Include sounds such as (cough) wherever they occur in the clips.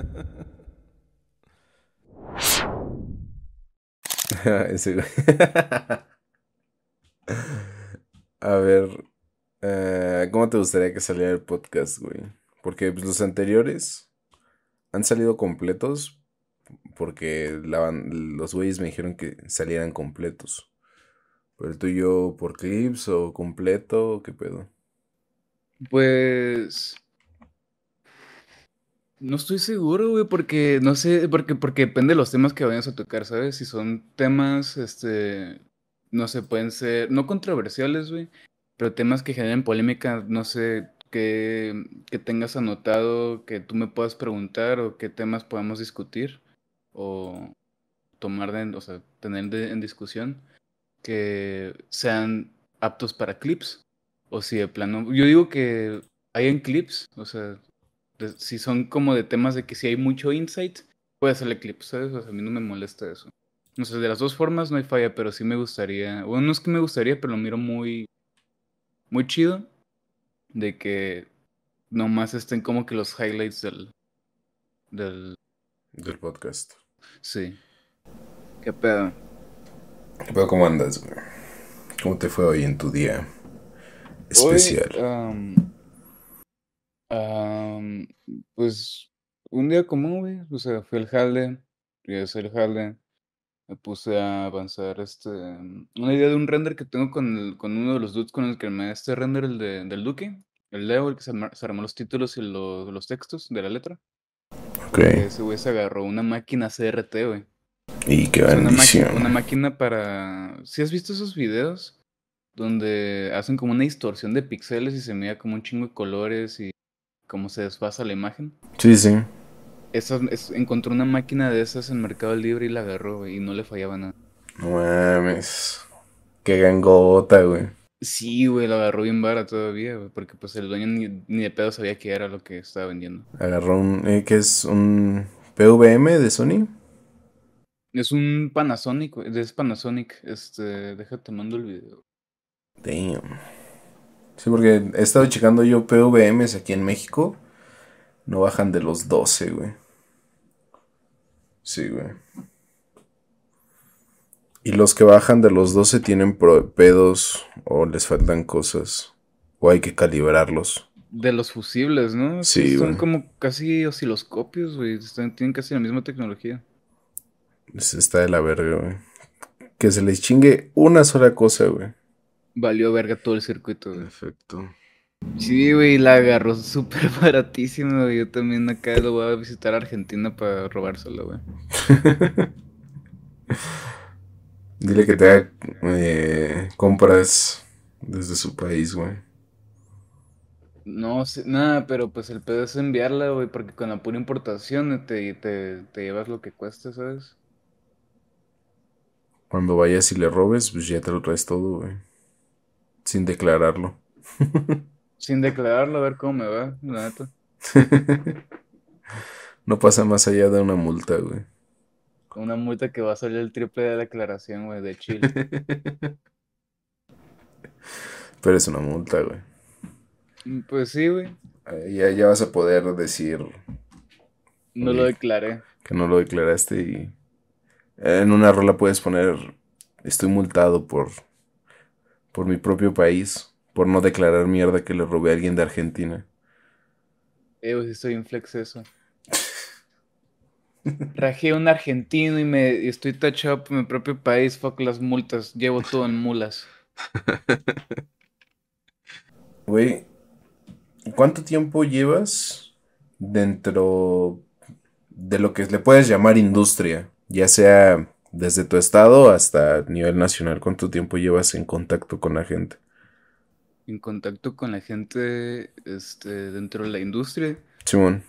(laughs) (laughs) A ver, eh, ¿cómo te gustaría que saliera el podcast, güey? Porque pues, los anteriores han salido completos porque los güeyes me dijeron que salieran completos. Pero el tuyo por clips o completo, ¿qué pedo? Pues no estoy seguro, güey, porque no sé, porque, porque depende de los temas que vayas a tocar, ¿sabes? Si son temas, este, no sé, pueden ser, no controversiales, güey, pero temas que generen polémica, no sé, que, que tengas anotado, que tú me puedas preguntar o qué temas podamos discutir o tomar, de, o sea, tener en discusión, que sean aptos para clips, o si de plano, yo digo que hay en clips, o sea, si son como de temas de que si hay mucho insight, puede hacerle clips, ¿sabes? O sea, a mí no me molesta eso. No sé, de las dos formas no hay falla, pero sí me gustaría, bueno, no es que me gustaría, pero lo miro muy, muy chido, de que nomás estén como que los highlights del, del, del podcast. Sí. ¿Qué pedo? ¿Qué pedo? ¿Cómo andas, güey? ¿Cómo te fue hoy en tu día especial? Pues un día común, güey. O sea, fui al jale, fui a hacer el jale. Me puse a avanzar este, una idea de un render que tengo con, con uno de los dudes con el que me este render, el de, del Duque, el Leo, el que se, armó los títulos y los textos de la letra. Ok. Ese güey se agarró una máquina CRT, güey. Y qué una máquina para... ¿Si has visto esos videos? Donde hacen como una distorsión de píxeles y se mira como un chingo de colores y cómo se desfasa la imagen. Sí, sí. Esa, encontró una máquina de esas en Mercado Libre y la agarró, y no le fallaba nada. No mames. Qué gangota, güey. Sí, güey, la agarró bien vara todavía, güey, porque pues el dueño ni, ni, de pedo sabía qué era lo que estaba vendiendo. Agarró un, eh, ¿qué es? ¿Un PVM de Sony? Es un Panasonic, güey, es Panasonic, este, déjate mando el video. Damn. Sí, porque he estado checando yo PVMs aquí en México. No bajan de los 12, güey. Sí, güey. Y los que bajan de los 12 tienen pedos o les faltan cosas. O hay que calibrarlos. De los fusibles, ¿no? Sí, Son como casi osciloscopios, güey. Tienen casi la misma tecnología. Está de la verga, güey. Que se les chingue una sola cosa, güey. Valió verga todo el circuito, güey. Perfecto. Sí, güey, la agarró (laughs) súper baratísimo, güey. Yo también acá lo voy a visitar a Argentina para robárselo, güey. (laughs) Dile que te haga eh, compras desde su país, güey. No sé, nada, pero pues el pedo es enviarla, güey, porque con la pura importación te, te, te llevas lo que cuesta, ¿sabes? Cuando vayas y le robes, pues ya te lo traes todo, güey. Sin declararlo. Sin declararlo, a ver cómo me va, la neta. (laughs) no pasa más allá de una multa, güey. Una multa que va a salir el triple de declaración, güey, de Chile. (laughs) Pero es una multa, güey. Mm, pues sí, güey. Ya, ya vas a poder decir. No lo declaré. Que no lo declaraste y. En una rola puedes poner. Estoy multado por por mi propio país, por no declarar mierda que le robé a alguien de Argentina. Eh, pues estoy en flex eso. Rajé un argentino y me estoy tachado por mi propio país, fuck las multas, llevo todo en mulas. Güey, ¿cuánto tiempo llevas dentro de lo que le puedes llamar industria? Ya sea desde tu estado hasta nivel nacional, ¿cuánto tiempo llevas en contacto con la gente? En contacto con la gente este, dentro de la industria. Simón.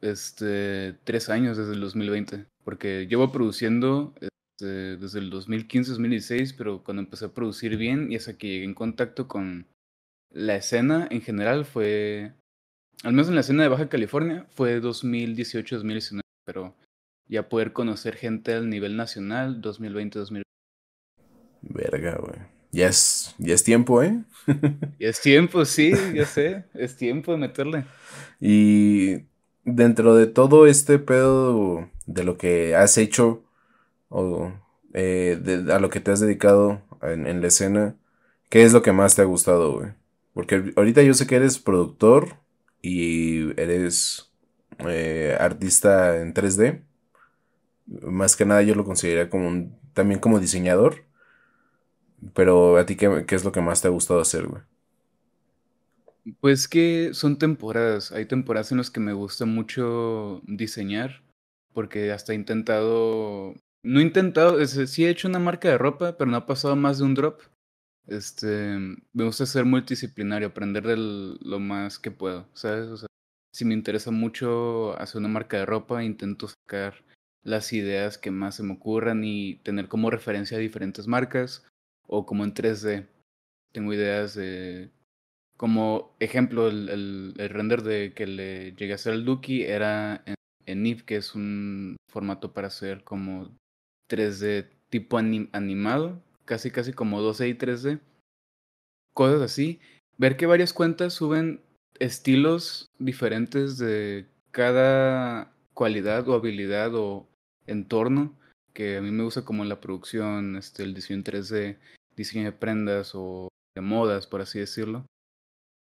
Este, tres años desde el 2020, porque llevo produciendo este, desde el 2015-2016, pero cuando empecé a producir bien y hasta que llegué en contacto con la escena en general fue, al menos en la escena de Baja California, fue 2018-2019, pero ya poder conocer gente al nivel nacional 2020-2021. Verga, güey. Ya es, ya es tiempo, ¿eh? (laughs) ya es tiempo, sí, ya sé. Es tiempo de meterle. Y dentro de todo este pedo de lo que has hecho o eh, de, a lo que te has dedicado en, en, la escena, ¿qué es lo que más te ha gustado, güey? Porque ahorita yo sé que eres productor y eres eh, artista en 3D. Más que nada yo lo consideraría como un, también como diseñador. Pero a ti, ¿qué, ¿qué, es lo que más te ha gustado hacer, güey? Pues que son temporadas. Hay temporadas en las que me gusta mucho diseñar. Porque hasta he intentado. No he intentado. Sí he hecho una marca de ropa, pero no ha pasado más de un drop. Este. Me gusta ser multidisciplinario, aprender de lo más que puedo, ¿sabes? O sea, si me interesa mucho hacer una marca de ropa, intento sacar las ideas que más se me ocurran y tener como referencia diferentes marcas o como en 3D. Tengo ideas de como ejemplo, el, el, render de que le llegué a hacer al Duki era en, en NIF, que es un formato para hacer como 3D tipo anim, animado, casi casi como 2D y 3D. Cosas así. Ver que varias cuentas suben estilos diferentes de cada cualidad o habilidad o entorno que a mí me gusta como la producción, este, el diseño en 3D, diseño de prendas o de modas, por así decirlo.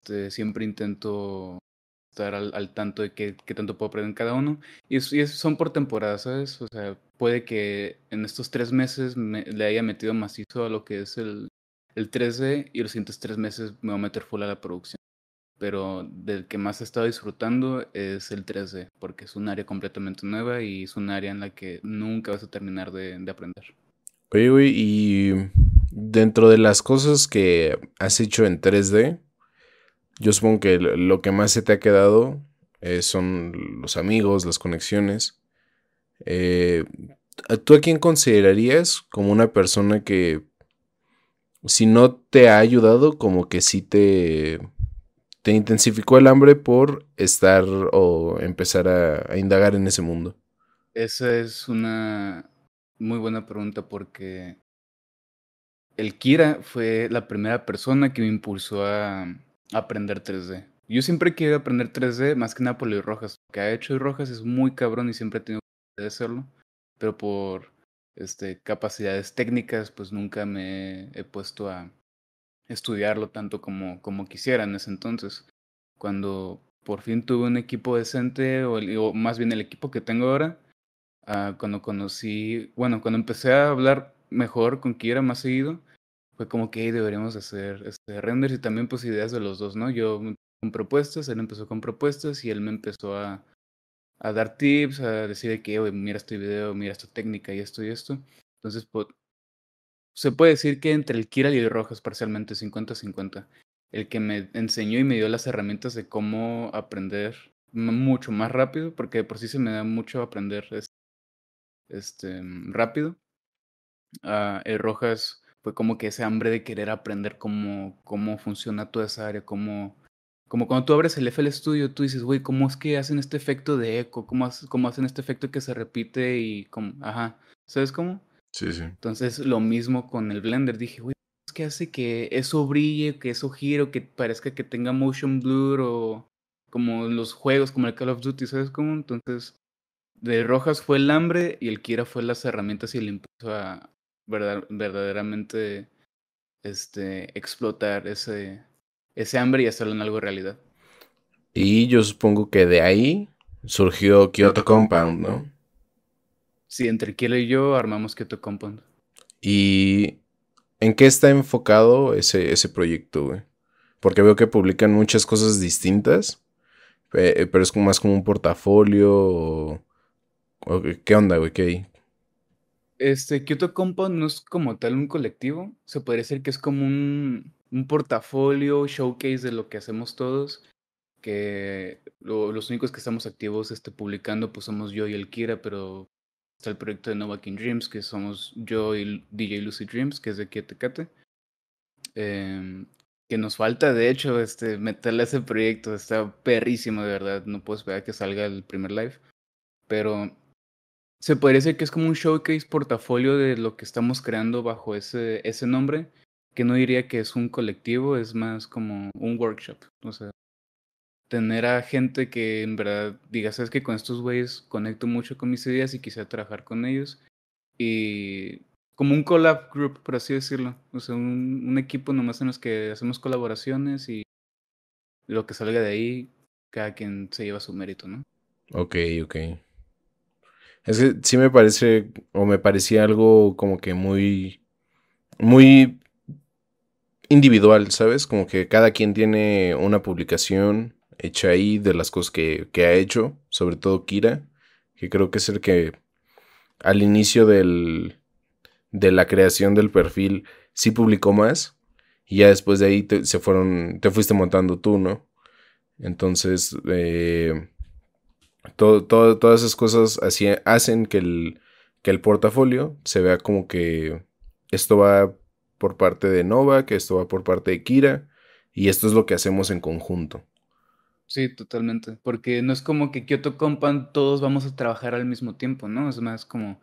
Este, siempre intento estar al, tanto de qué, tanto puedo aprender en cada uno. Y, y es, son por temporadas, ¿sabes? O sea, puede que en estos tres meses me, le haya metido macizo a lo que es el, el 3D y los siguientes tres meses me voy a meter full a la producción. Pero del que más he estado disfrutando es el 3D, porque es un área completamente nueva y es un área en la que nunca vas a terminar de, de aprender. Oye, güey, y dentro de las cosas que has hecho en 3D, yo supongo que lo que más se te ha quedado eh, son los amigos, las conexiones. Eh, ¿Tú a quién considerarías como una persona que, si no te ha ayudado, como que sí te, te intensificó el hambre por estar o empezar a, indagar en ese mundo? Esa es una muy buena pregunta porque el Kira fue la primera persona que me impulsó a, aprender 3D. Yo siempre quiero aprender 3D, más que nada por Rojas. Lo que ha hecho Luis Rojas es muy cabrón y siempre he tenido que hacerlo. Pero por este, capacidades técnicas, pues nunca me he puesto a estudiarlo tanto como, como quisiera en ese entonces. Cuando por fin tuve un equipo decente, o, el, más bien el equipo que tengo ahora, uh, cuando conocí, bueno, cuando empecé a hablar mejor con Kira más seguido, fue como que hey, deberíamos hacer este, renders y también pues ideas de los dos, ¿no? Yo con propuestas, él empezó con propuestas y él me empezó a, a dar tips, a decir que, mira este video, mira esta técnica y esto y esto. Entonces, pues, se puede decir que entre el Kira y el Rojas parcialmente 50-50. El que me enseñó y me dio las herramientas de cómo aprender mucho más rápido, porque por sí se me da mucho aprender este, rápido. Uh, el Rojas fue como que ese hambre de querer aprender cómo, cómo funciona toda esa área, cómo, como cuando tú abres el FL Studio, tú dices, güey, ¿cómo es que hacen este efecto de eco? ¿Cómo, cómo hacen este efecto que se repite y como, ajá, ¿sabes cómo? Sí, sí. Entonces, lo mismo con el Blender, dije, güey, es que hace que eso brille, que eso gire, que parezca que tenga motion blur o como los juegos, como el Call of Duty, ¿sabes cómo? Entonces, de Rojas fue el hambre y el Kira fue las herramientas y el impulso a, verdad, verdaderamente este, explotar ese, ese hambre y hacerlo en algo realidad. Y yo supongo que de ahí surgió Kyoto Compound, ¿no? Sí, entre Kilo y yo armamos Kyoto Compound. ¿Y en qué está enfocado ese, ese proyecto, güey? Porque veo que publican muchas cosas distintas, pero es como más como un portafolio o... o ¿Qué onda, güey? ¿Qué hay? Este, Kyoto Compound no es como tal un colectivo, se podría decir que es como un, un portafolio, showcase de lo que hacemos todos, que lo, los únicos que estamos activos este, publicando pues somos yo y el Kira, pero está el proyecto de Nova King Dreams, que somos yo y DJ Lucy Dreams, que es de Kietekate. Eh, que nos falta, de hecho, este, meterle a ese proyecto, está perrísimo, de verdad, no puedo esperar que salga el primer live, pero se podría decir que es como un showcase portafolio de lo que estamos creando bajo ese, ese nombre, que no diría que es un colectivo, es más como un workshop. O sea, tener a gente que en verdad diga, sabes que con estos güeyes conecto mucho con mis ideas y quisiera trabajar con ellos. Y como un collab group, por así decirlo. O sea, un, equipo nomás en los que hacemos colaboraciones y lo que salga de ahí, cada quien se lleva su mérito, ¿no? Ok, ok. Es que sí me parece, o me parecía algo como que muy, muy individual, ¿sabes? Como que cada quien tiene una publicación hecha ahí de las cosas que, que ha hecho, sobre todo Kira, que creo que es el que al inicio del, de la creación del perfil sí publicó más y ya después de ahí te, se fueron, te fuiste montando tú, ¿no? Entonces, eh, todas esas cosas así, hacen que el, que el portafolio se vea como que esto va por parte de Nova, que esto va por parte de Kira, y esto es lo que hacemos en conjunto. Sí, totalmente. Porque no es como que Kyoto Compan todos vamos a trabajar al mismo tiempo, ¿no? Es más como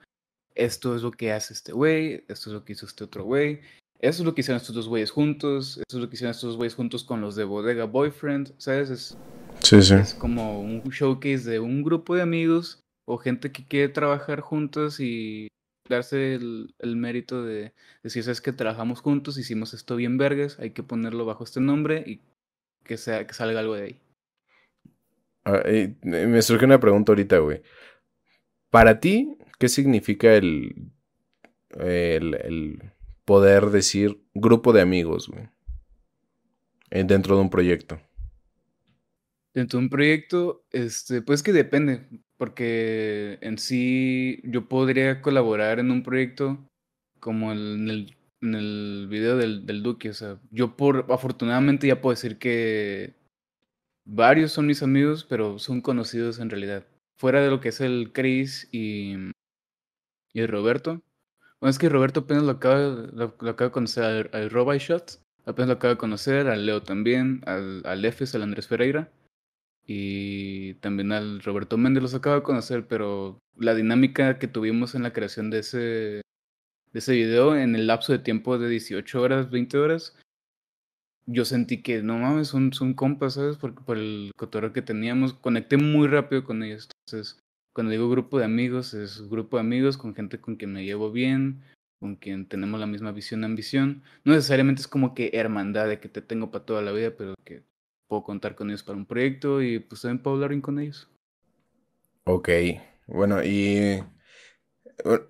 esto es lo que hace este güey, esto es lo que hizo este otro güey, eso es lo que hicieron estos dos güeyes juntos, eso es lo que hicieron estos dos güeyes juntos con los de Bodega Boyfriend, ¿sabes? Es, sí, sí. es como un showcase de un grupo de amigos o gente que quiere trabajar juntos y darse el, el mérito de decir, sabes que trabajamos juntos, hicimos esto bien vergas, hay que ponerlo bajo este nombre y que, sea, que salga algo de ahí. Ah, me surge una pregunta ahorita, güey. Para ti, ¿qué significa el, el, el poder decir grupo de amigos, güey? Eh, dentro de un proyecto. Dentro de un proyecto, este, pues que depende, porque en sí yo podría colaborar en un proyecto como en el, en el video del, del Duque, o sea, yo por afortunadamente ya puedo decir que varios son mis amigos, pero son conocidos en realidad. Fuera de lo que es el Chris y, y el Roberto. Bueno, es que Roberto apenas lo acaba, lo, acaba de conocer al, al Robo Shot, apenas lo acaba de conocer, al Leo también, al, al Efes, al Andrés Ferreira y también al Roberto Méndez los acaba de conocer, pero la dinámica que tuvimos en la creación de ese, de ese video en el lapso de tiempo de 18 horas, 20 horas, yo sentí que no mames, son, son compas, ¿sabes? Porque por el cotorreo que teníamos, conecté muy rápido con ellos. Entonces, cuando digo grupo de amigos, es grupo de amigos con gente con quien me llevo bien, con quien tenemos la misma visión, ambición. No necesariamente es como que hermandad de que te tengo para toda la vida, pero que puedo contar con ellos para un proyecto y pues también puedo hablar bien con ellos. Ok, bueno, y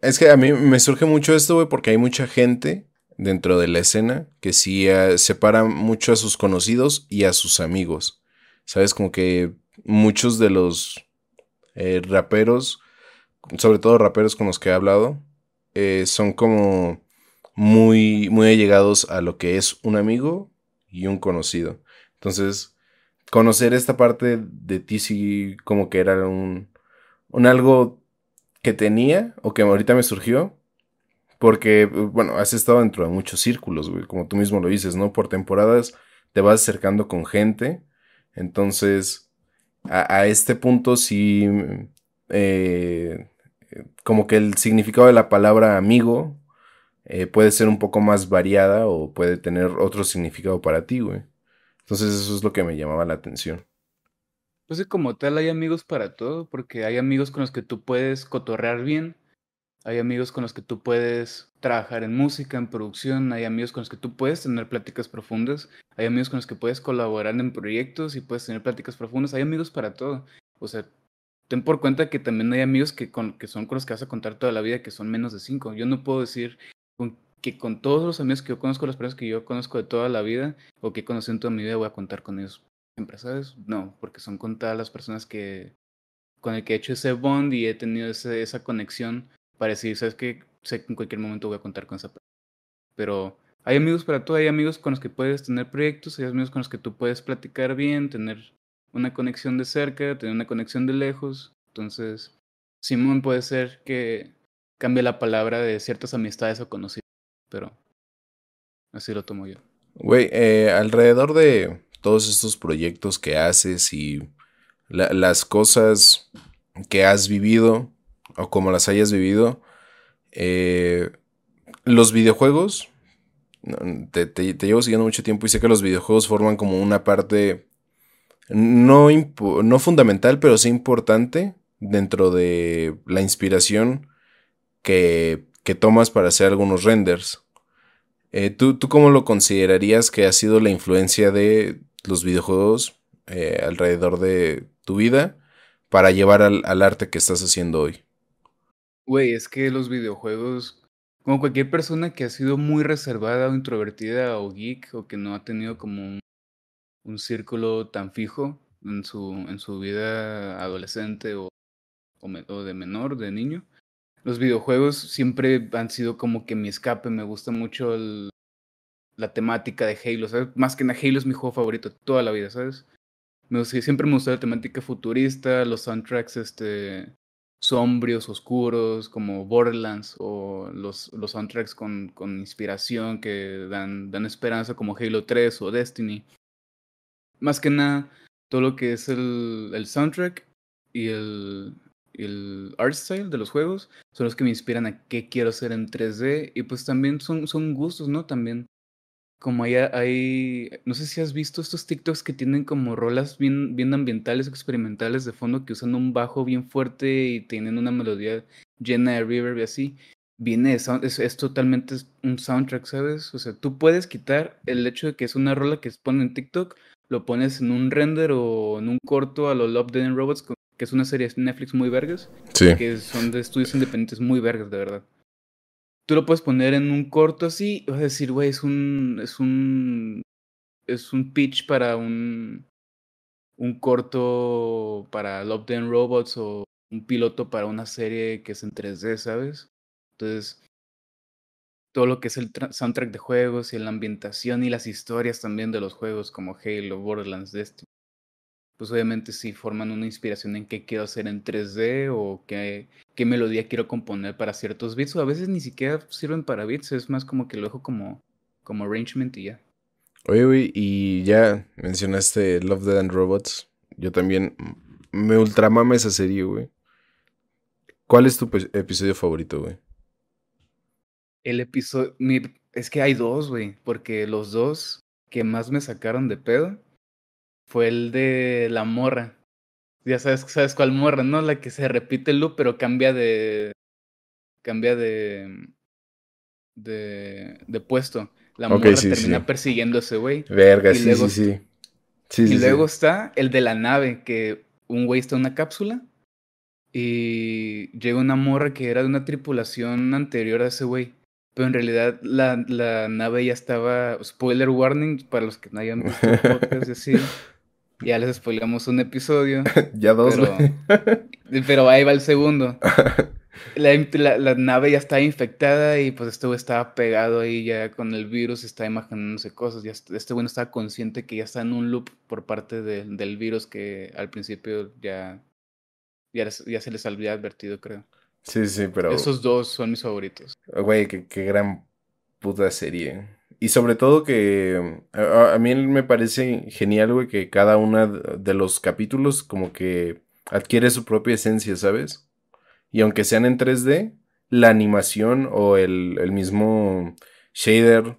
es que a mí me surge mucho esto, güey, porque hay mucha gente dentro de la escena que sí uh, separa mucho a sus conocidos y a sus amigos. ¿Sabes? Como que muchos de los eh, raperos, sobre todo raperos con los que he hablado, eh, son como muy, muy allegados a lo que es un amigo y un conocido. Entonces, conocer esta parte de ti sí como que era un, un algo que tenía o que ahorita me surgió. Porque, bueno, has estado dentro de muchos círculos, güey, como tú mismo lo dices, ¿no? Por temporadas te vas acercando con gente. Entonces, a, este punto sí, eh, como que el significado de la palabra amigo eh, puede ser un poco más variada o puede tener otro significado para ti, güey. Entonces eso es lo que me llamaba la atención. Pues como tal hay amigos para todo, porque hay amigos con los que tú puedes cotorrear bien, hay amigos con los que tú puedes trabajar en música, en producción, hay amigos con los que tú puedes tener pláticas profundas, hay amigos con los que puedes colaborar en proyectos y puedes tener pláticas profundas, hay amigos para todo. O sea, ten por cuenta que también hay amigos que, con, que son con los que vas a contar toda la vida, que son menos de cinco. Yo no puedo decir que con todos los amigos que yo conozco, las personas que yo conozco de toda la vida o que he conocido en toda mi vida, voy a contar con ellos siempre, ¿sabes? No, porque son contadas las personas que con el que he hecho ese bond y he tenido ese, esa conexión para ¿sabes qué? Sé que en cualquier momento voy a contar con esa persona. Pero hay amigos para todo, hay amigos con los que puedes tener proyectos, hay amigos con los que tú puedes platicar bien, tener una conexión de cerca, tener una conexión de lejos. Entonces, Simón puede ser que cambie la palabra de ciertas amistades o conocidos pero así lo tomo yo. Güey, eh, alrededor de todos estos proyectos que haces y las cosas que has vivido o como las hayas vivido, eh, los videojuegos, te, te, llevo siguiendo mucho tiempo y sé que los videojuegos forman como una parte no, no fundamental, pero sí importante dentro de la inspiración que, que tomas para hacer algunos renders. Eh, ¿tú, ¿tú, cómo lo considerarías que ha sido la influencia de los videojuegos eh, alrededor de tu vida para llevar al, al arte que estás haciendo hoy? Güey, es que los videojuegos, como cualquier persona que ha sido muy reservada o introvertida o geek o que no ha tenido como un, círculo tan fijo en su, en su vida adolescente o, o, de menor, de niño, los videojuegos siempre han sido como que mi escape. Me gusta mucho el, la temática de Halo, ¿sabes? Más que nada, Halo es mi juego favorito toda la vida, ¿sabes? Me, siempre me gustó la temática futurista, los soundtracks este, sombrios, oscuros, como Borderlands, o los, los soundtracks con, con inspiración que dan, dan esperanza, como Halo 3 o Destiny. Más que nada, todo lo que es el, el soundtrack y el, el art style de los juegos son los que me inspiran a qué quiero hacer en 3D y pues también son, son gustos, ¿no? También como hay, hay, no sé si has visto estos TikToks que tienen como rolas bien, bien ambientales, experimentales de fondo que usan un bajo bien fuerte y tienen una melodía llena de reverb y así. Viene es, es, totalmente un soundtrack, ¿sabes? O sea, tú puedes quitar el hecho de que es una rola que se pone en TikTok, lo pones en un render o en un corto a los Love, Dead and Robots, que es una serie de Netflix muy vergas. Sí. Que son de estudios independientes muy vergas, de verdad. Tú lo puedes poner en un corto así, vas a decir, güey, es un, es un, es un pitch para un, un corto para Love, and Robots o un piloto para una serie que es en 3D, ¿sabes? Entonces, todo lo que es el soundtrack de juegos y la ambientación y las historias también de los juegos como Halo, Borderlands, Destiny pues obviamente sí forman una inspiración en qué quiero hacer en 3D o qué, qué melodía quiero componer para ciertos beats, o a veces ni siquiera sirven para beats, es más como que lo dejo como, como arrangement y ya. Oye, güey, y ya mencionaste Love, Dead and Robots. Yo también me ultramama esa serie, güey. ¿Cuál es tu episodio favorito, güey? El episodio... Es que hay dos, güey, porque los dos que más me sacaron de pedo fue el de la morra. Ya sabes, sabes cuál morra, ¿no? La que se repite el loop, pero cambia de. cambia de. de, de puesto. La morra termina persiguiendo a ese güey. Verga, sí, sí, sí, sí. y luego está el de la nave, que un güey está en una cápsula. Y llega una morra que era de una tripulación anterior a ese güey. Pero en realidad la, la nave ya estaba. Spoiler warning para los que no hayan visto el podcast, decir. (laughs) Ya les spoilamos un episodio. (laughs) ya dos, pero, (laughs) pero ahí va el segundo. (laughs) La, la, nave ya está infectada y pues este güey estaba pegado ahí ya con el virus, está imaginándose cosas. Ya, este güey no estaba consciente que ya está en un loop por parte del virus que al principio ya, ya, ya se les había advertido, creo. Sí, sí, pero... Esos dos son mis favoritos. Güey, qué, qué gran puta serie. Y sobre todo que a, mí me parece genial, güey, que cada uno de los capítulos como que adquiere su propia esencia, ¿sabes? Y aunque sean en 3D, la animación o el, el mismo shader,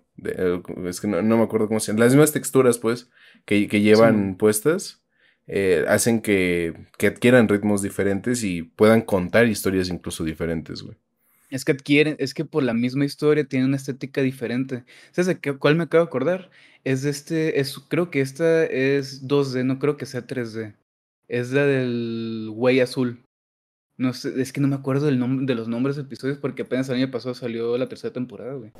es que no, me acuerdo cómo se llama, las mismas texturas, pues, que, que llevan puestas, eh, hacen que, que adquieran ritmos diferentes y puedan contar historias incluso diferentes, güey. Es que adquieren, es que por la misma historia tiene una estética diferente. ¿Sabes de cuál me acabo de acordar? Es este, es, creo que esta es 2D, no creo que sea 3D. Es la del güey azul. No sé, es que no me acuerdo del nombre, de los nombres de episodios porque apenas el año pasado salió la tercera temporada, güey.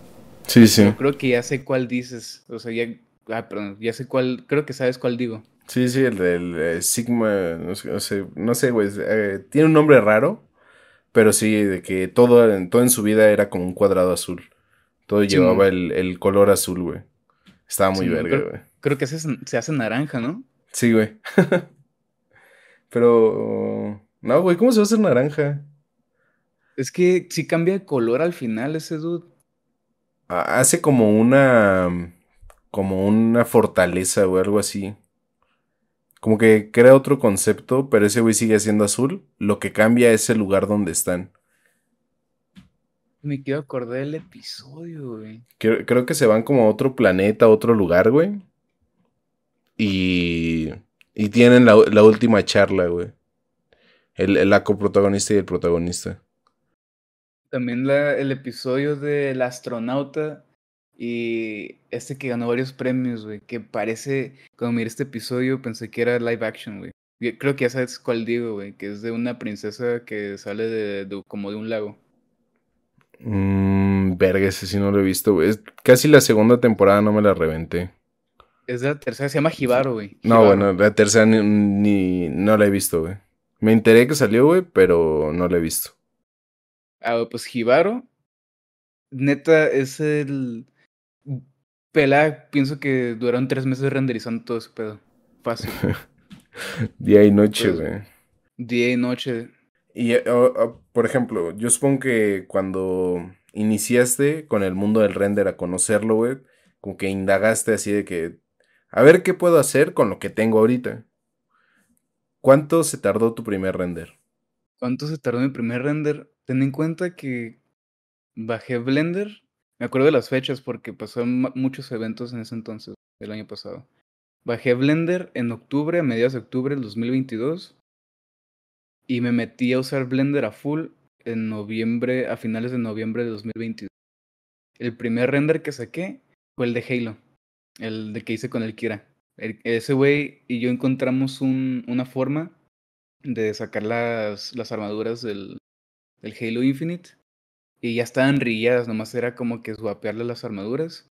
Sí, sí. creo que ya sé cuál dices. O sea, ya, ah, perdón, ya sé cuál, creo que sabes cuál digo. Sí, sí, el del eh, Sigma, no sé, no sé, güey. Eh, tiene un nombre raro. Pero sí, de que todo, todo en su vida era como un cuadrado azul. Todo llevaba el, el, color azul, güey. Estaba muy verga, güey. Creo, que se, se hace naranja, ¿no? Sí, güey. (laughs) Pero... No, güey, ¿cómo se va a hacer naranja? Es que sí cambia de color al final ese dude. Hace como una... Como una fortaleza o algo así. Como que crea otro concepto, pero ese güey sigue siendo azul. Lo que cambia es el lugar donde están. Me quiero acordar del episodio, güey. Creo, creo, que se van como a otro planeta, a otro lugar, güey. Y, Y tienen la, la última charla, güey. El, la coprotagonista y el protagonista. También la, el episodio del astronauta y este que ganó varios premios, güey. Que parece, cuando miré este episodio, pensé que era live action, güey. Creo que ya sabes cuál digo, güey. Que es de una princesa que sale de, como de un lago. Mmm, verga, ese sí no lo he visto, güey. Casi la segunda temporada no me la reventé. Es de la tercera, se llama Jibaro, güey. No, bueno, la tercera ni, no la he visto, güey. Me enteré que salió, güey, pero no la he visto. Ah, pues Jibaro, neta, es el... Pela, pienso que duraron tres meses renderizando todo ese pedo. Fácil. (laughs) Día y noche, güey. Día y noche. Y, por ejemplo, yo supongo que cuando iniciaste con el mundo del render a conocerlo, güey, como que indagaste así de que, a ver qué puedo hacer con lo que tengo ahorita. ¿Cuánto se tardó tu primer render? ¿Cuánto se tardó mi primer render? Ten en cuenta que bajé Blender. Me acuerdo de las fechas porque pasaron muchos eventos en ese entonces, el año pasado. Bajé Blender en octubre, a mediados de octubre del 2022. Y me metí a usar Blender a full en noviembre, a finales de noviembre de 2022. El primer render que saqué fue el de Halo, el de que hice con el Kira. ese güey y yo encontramos un, una forma de sacar las, las armaduras del, del Halo Infinite y ya estaban rilladas, nomás era como que swapearle las armaduras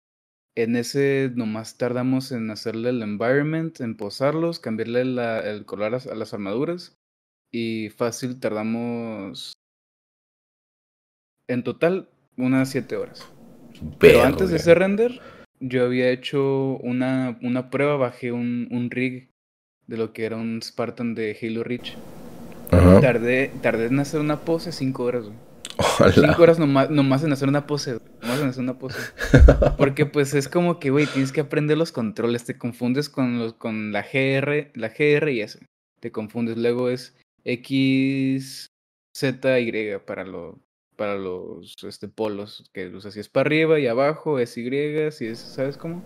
en ese nomás tardamos en hacerle el environment, en posarlos, cambiarle el color a, las armaduras. Y fácil tardamos en total unas 7 horas. Pero, antes de ese render, yo había hecho una, una prueba, bajé un, un rig de lo que era un Spartan de Halo Reach. Tardé, tardé en hacer una pose 5 horas, Cinco horas nomás, nomás en hacer una pose, nomás en hacer una pose. (laughs) Porque pues es como que, güey, tienes que aprender los controles, te confundes con, los, con la GR, la GR y S. Te confundes, luego es X, Z, Y para, lo, para los este, polos, que o sea, si es para arriba y abajo, es Y, si es, ¿sabes cómo?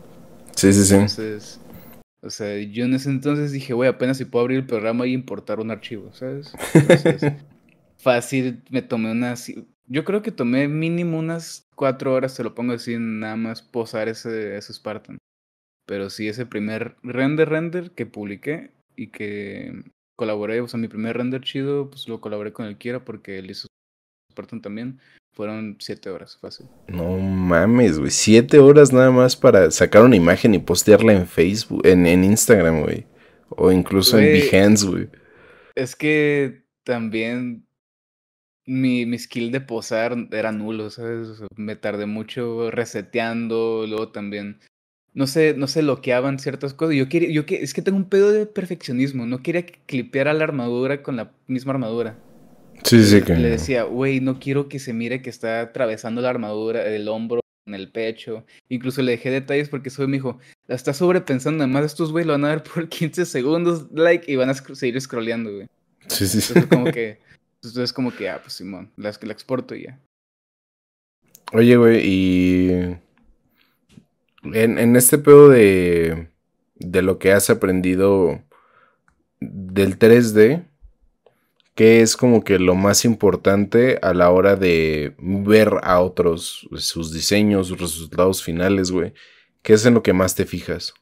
Sí, sí, sí. Entonces, o sea, yo en ese entonces dije, güey, apenas si puedo abrir el programa y importar un archivo, ¿sabes? Entonces, (laughs) fácil me tomé unas. Yo creo que tomé mínimo unas cuatro horas, te lo pongo así, nada más posar ese, ese Spartan. Pero sí, ese primer render render que publiqué y que colaboré, o sea, mi primer render chido, pues lo colaboré con el Kiera porque él hizo Spartan también. Fueron siete horas, fácil. No mames, güey. Siete horas nada más para sacar una imagen y postearla en Facebook, en, en Instagram, güey. O incluso en Behance, güey. Es que también mi, mi skill de posar era nulo, ¿sabes? me tardé mucho reseteando, luego también no sé, no se loqueaban ciertas cosas. Yo quería, yo que, es que tengo un pedo de perfeccionismo. No quería clipear a la armadura con la misma armadura. Sí, sí, que. Le decía, güey, no quiero que se mire que está atravesando la armadura, el hombro, en el pecho. Incluso le dejé detalles porque soy me dijo, la está sobrepensando. Además, estos güey lo van a ver por (laughs) 15 segundos, like, y van a seguir scrolleando, güey. Sí, sí, sí. Entonces, como que entonces es como que, ah, pues Simón, las que la exporto y ya. Oye, güey, y. En, en este pedo de. de lo que has aprendido del 3D, ¿qué es como que lo más importante a la hora de ver a otros sus diseños, sus resultados finales, güey? ¿Qué es en lo que más te fijas?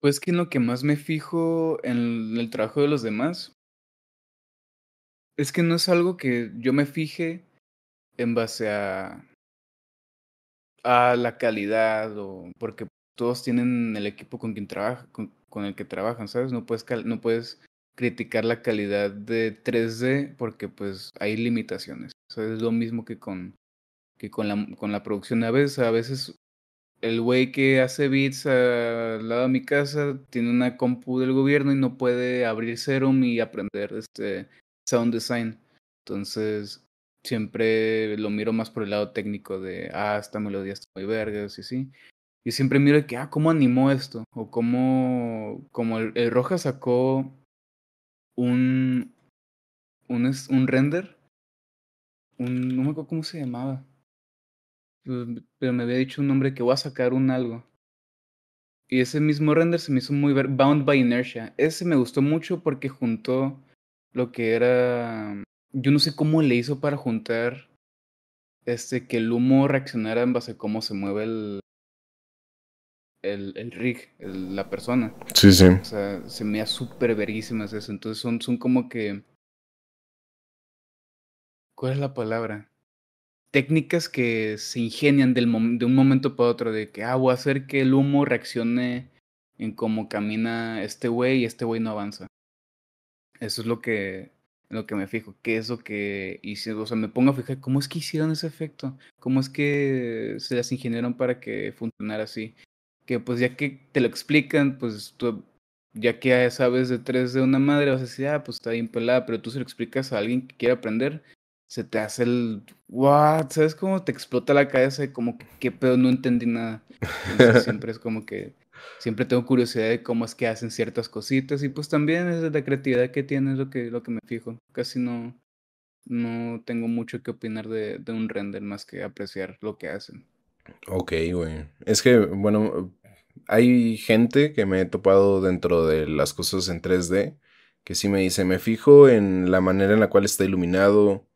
Pues que en lo que más me fijo en el trabajo de los demás es que no es algo que yo me fije en base a, la calidad o porque todos tienen el equipo con quien trabaja, con, el que trabajan, ¿sabes? No puedes, no puedes criticar la calidad de 3D porque pues hay limitaciones. O sea, es lo mismo que con, que con, la, con la producción. A veces, a veces el güey que hace beats al lado de mi casa tiene una compu del gobierno y no puede abrir Serum y aprender este sound design. Entonces, siempre lo miro más por el lado técnico de, ah, esta melodía está muy vergas y así. Y siempre miro que, ah, ¿cómo animó esto? O cómo, como el, Roja sacó un, un, un render, un, no me acuerdo cómo se llamaba, pero me había dicho un nombre que voy a sacar un algo. Y ese mismo render se me hizo muy ver Bound by Inertia. Ese me gustó mucho porque juntó lo que era. Yo no sé cómo le hizo para juntar este que el humo reaccionara en base a cómo se mueve el. El, el rig, la persona. Sí, sí. O sea, se me da súper verguísimas eso. Entonces son, son como que. ¿Cuál es la palabra? técnicas que se ingenian del de un momento para otro, de que, ah, voy a hacer que el humo reaccione en cómo camina este güey y este güey no avanza. Eso es lo que, lo que me fijo, qué es lo que hicieron, o sea, me pongo a fijar cómo es que hicieron ese efecto, cómo es que se las ingeniaron para que funcionara así. Que pues ya que te lo explican, pues tú, ya que sabes de tres de una madre, vas a decir, ah, pues está bien pelada, pero tú se lo explicas a alguien que quiere aprender, se te hace el what, ¿sabes cómo te explota la cabeza? Como que qué pedo, no entendí nada. (laughs) siempre es como que siempre tengo curiosidad de cómo es que hacen ciertas cositas y pues también es la creatividad que tienen lo que lo que me fijo. Casi no no tengo mucho que opinar de, de un render más que apreciar lo que hacen. Ok, güey. Es que, bueno, hay gente que me he topado dentro de las cosas en 3D que sí me dice, me fijo en la manera en la cual está iluminado,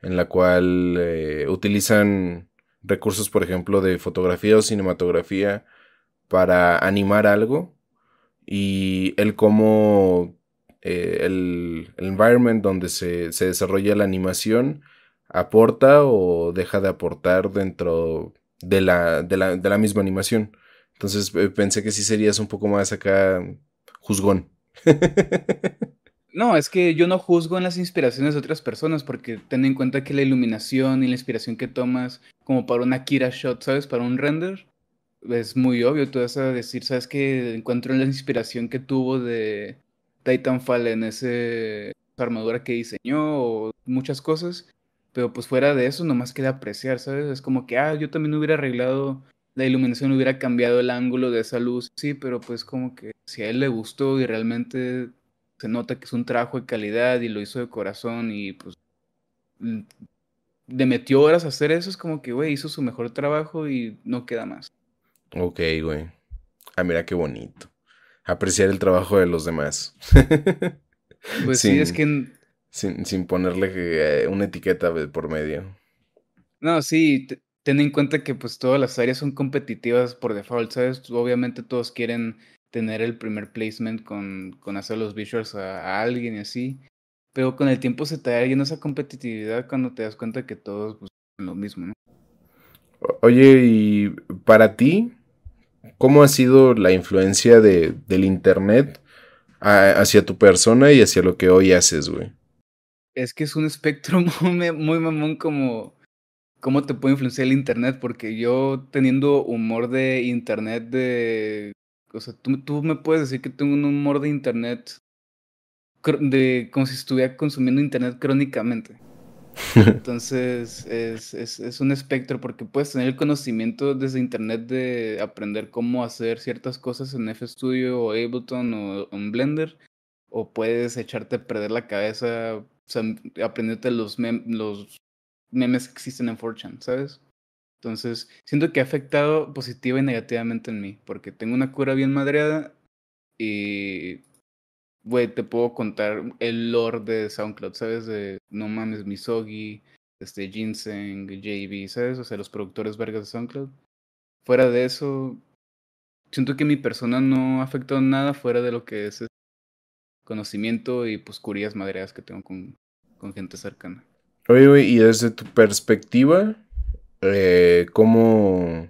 en la cual eh, utilizan recursos, por ejemplo, de fotografía o cinematografía para animar algo y el cómo eh, el, environment donde se, se, desarrolla la animación aporta o deja de aportar dentro de la, de la, de la misma animación. Entonces eh, pensé que sí serías un poco más acá juzgón. (laughs) No, es que yo no juzgo en las inspiraciones de otras personas porque ten en cuenta que la iluminación y la inspiración que tomas como para una Kira shot, ¿sabes? Para un render, es muy obvio. Tú vas a decir, ¿sabes qué? Encuentro la inspiración que tuvo de Titanfall en ese armadura que diseñó o muchas cosas. Pero pues fuera de eso, nomás queda apreciar, ¿sabes? Es como que, ah, yo también hubiera arreglado la iluminación, hubiera cambiado el ángulo de esa luz. Sí, pero pues como que si a él le gustó y realmente se nota que es un trabajo de calidad y lo hizo de corazón y pues le metió horas a hacer eso, es como que, güey, hizo su mejor trabajo y no queda más. Ok, güey. Ah, mira qué bonito. Apreciar el trabajo de los demás. (laughs) pues sí, es que... Sin, sin ponerle eh, una etiqueta por medio. No, sí, ten en cuenta que pues todas las áreas son competitivas por default, ¿sabes? Obviamente todos quieren tener el primer placement con, con hacer los visuals a, alguien y así. Pero con el tiempo se te da alguien esa competitividad cuando te das cuenta que todos pues, lo mismo, ¿no? Oye, y para ti, ¿cómo ha sido la influencia de, del Internet hacia tu persona y hacia lo que hoy haces, güey? Es que es un espectro (laughs) muy, muy mamón como cómo te puede influenciar el Internet, porque yo teniendo humor de Internet de o sea, tú, me puedes decir que tengo un humor de internet de como si estuviera consumiendo internet crónicamente. Entonces es, es, es, un espectro porque puedes tener el conocimiento desde internet de aprender cómo hacer ciertas cosas en FStudio o Ableton o en Blender o puedes echarte a perder la cabeza o sea, aprendiéndote los, los memes que existen en 4chan, ¿sabes? Entonces, siento que ha afectado positiva y negativamente en mí, porque tengo una cura bien madreada y, güey, te puedo contar el lore de SoundCloud, ¿sabes? De No Mames Misogi, este, Ginseng, JB, ¿sabes? O sea, los productores vergas de SoundCloud. Fuera de eso, siento que mi persona no ha afectado nada fuera de lo que es conocimiento y pues curías madreadas que tengo con, con gente cercana. Oye, güey, y desde tu perspectiva, eh, ¿cómo,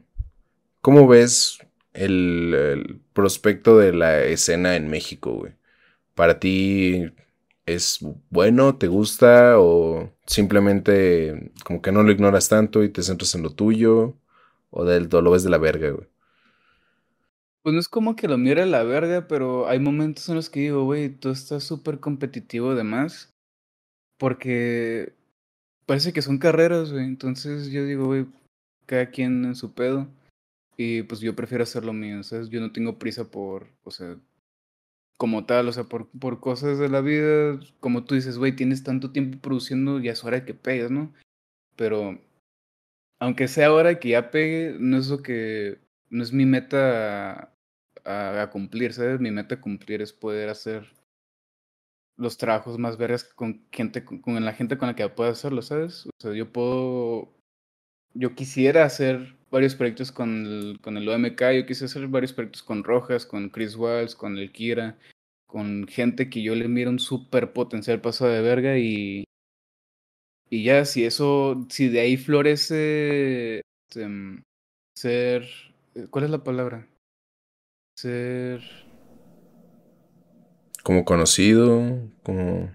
¿cómo ves el, prospecto de la escena en México, güey? ¿Para ti es bueno, te gusta o simplemente como que no lo ignoras tanto y te centras en lo tuyo o del lo ves de la verga, güey? Pues no es como que lo mire a la verga, pero hay momentos en los que digo, güey, tú estás súper competitivo además, porque parece que son carreras, güey. Entonces yo digo, güey, cada quien en su pedo. Y pues yo prefiero hacer lo mío, ¿sabes? Yo no tengo prisa por, o sea, como tal, o sea, por, por cosas de la vida, como tú dices, güey, tienes tanto tiempo produciendo, ya es hora de que pegues, ¿no? Pero, aunque sea hora que ya pegue, no es lo que, no es mi meta a, cumplir, ¿sabes? Mi meta a cumplir es poder hacer los trabajos más verdes con gente, con, la gente con la que pueda hacerlo, ¿sabes? O sea, yo puedo, yo quisiera hacer varios proyectos con el, con el OMK, yo quisiera hacer varios proyectos con Rojas, con Chris Walls, con el Kira, con gente que yo le miro un súper potencial paso de verga y, y ya, si eso, si de ahí florece este, ser, ¿cuál es la palabra? Ser... Como conocido, como,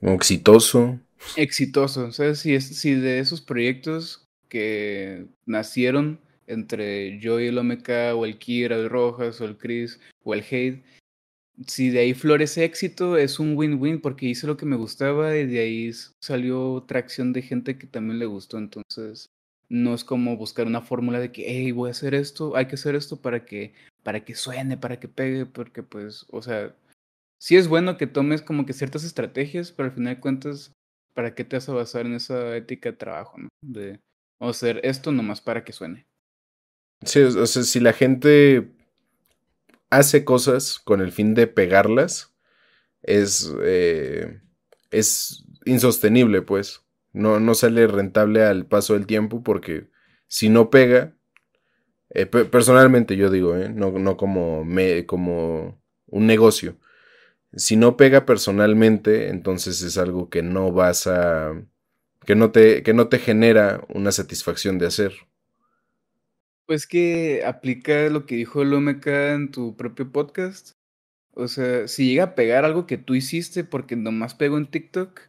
como exitoso. Exitoso, ¿sabes? Si, es, si de esos proyectos que nacieron entre yo y el OMK, o el Kira, el Rojas, o el Chris, o el Hate, si de ahí florece éxito, es un win-win porque hice lo que me gustaba y de ahí salió tracción de gente que también le gustó. Entonces, no es como buscar una fórmula de que, hey, voy a hacer esto, hay que hacer esto para que, para que suene, para que pegue, porque pues, o sea, sí es bueno que tomes como que ciertas estrategias, pero al final de cuentas, ¿para qué te vas a basar en esa ética de trabajo, no? De, o hacer esto nomás para que suene. Sí, o sea, si la gente hace cosas con el fin de pegarlas, es, eh, es insostenible, pues. No, no sale rentable al paso del tiempo porque si no pega, eh, personalmente yo digo, eh, no, no como, me, como un negocio. Si no pega personalmente, entonces es algo que no vas a. que no te, que no te genera una satisfacción de hacer. Pues que aplica lo que dijo OMK en tu propio podcast. O sea, si llega a pegar algo que tú hiciste porque nomás pegó en TikTok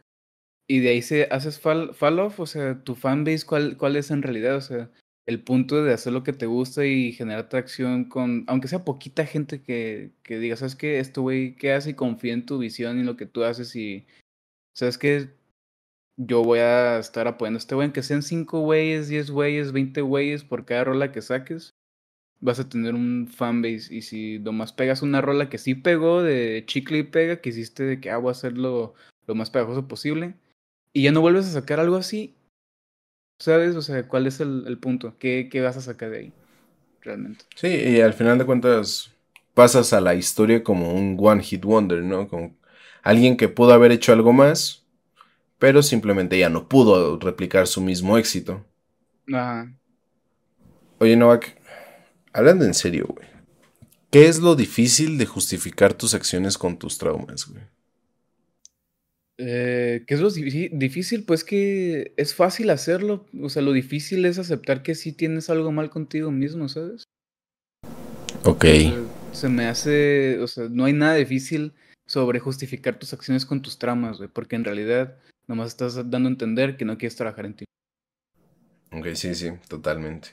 y de ahí se haces fall, fall off, o sea, tu fanbase, ¿cuál, ¿cuál es en realidad? O sea, el punto de hacer lo que te gusta y generar atracción con, aunque sea poquita gente que, que diga, ¿sabes qué? Esto, güey, ¿qué hace? Y confía en tu visión y lo que tú haces y, ¿sabes qué? Yo voy a estar apoyando a este güey, que sean 5 güeyes, 10 güeyes, 20 güeyes por cada rola que saques, vas a tener un fanbase. Y si nomás pegas una rola que sí pegó, de chicle y pega, que hiciste de que ah, voy a hacerlo lo más pegajoso posible, y ya no vuelves a sacar algo así, ¿sabes? O sea, ¿cuál es el, el punto? ¿Qué, ¿Qué vas a sacar de ahí? Realmente. Sí, y al final de cuentas pasas a la historia como un one hit wonder, ¿no? Como alguien que pudo haber hecho algo más, pero simplemente ya no pudo replicar su mismo éxito. Ajá. Oye, Novak, hablando en serio, güey. ¿Qué es lo difícil de justificar tus acciones con tus traumas, güey? Eh, ¿Qué es lo difícil? Pues que es fácil hacerlo. O sea, lo difícil es aceptar que sí tienes algo mal contigo mismo, ¿sabes? Ok. se me hace, o sea, no hay nada difícil sobre justificar tus acciones con tus traumas, güey, porque en realidad Nomás estás dando a entender que no quieres trabajar en ti. Ok, sí, sí, totalmente.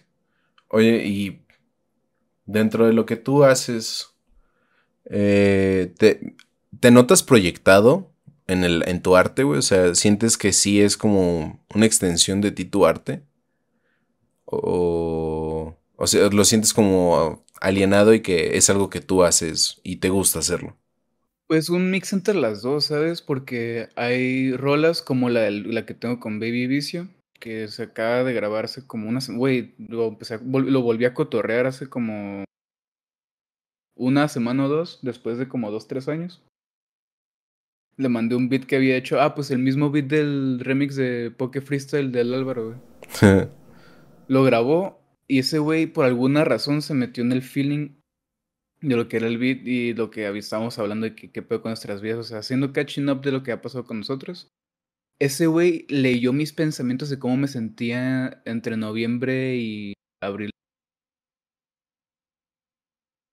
Oye, y dentro de lo que tú haces, eh, te, notas proyectado en, el, en tu arte, güey? O sea, ¿sientes que sí es como una extensión de ti tu arte? O, o sea, ¿lo sientes como alienado y que es algo que tú haces y te gusta hacerlo? Pues un mix entre las dos, ¿sabes? Porque hay rolas como la, la que tengo con Baby Vicio, que se acaba de grabarse como una... Güey, lo, lo volví a cotorrear hace como una semana o dos, después de como dos, tres años. Le mandé un beat que había hecho. Ah, pues el mismo beat del remix de Poke Freestyle del Álvaro, güey. (laughs) lo grabó y ese güey por alguna razón se metió en el feeling de lo que era el beat y lo que estábamos hablando de qué pedo con nuestras vidas, o sea, haciendo catching up de lo que ha pasado con nosotros. Ese güey leyó mis pensamientos de cómo me sentía entre noviembre y abril.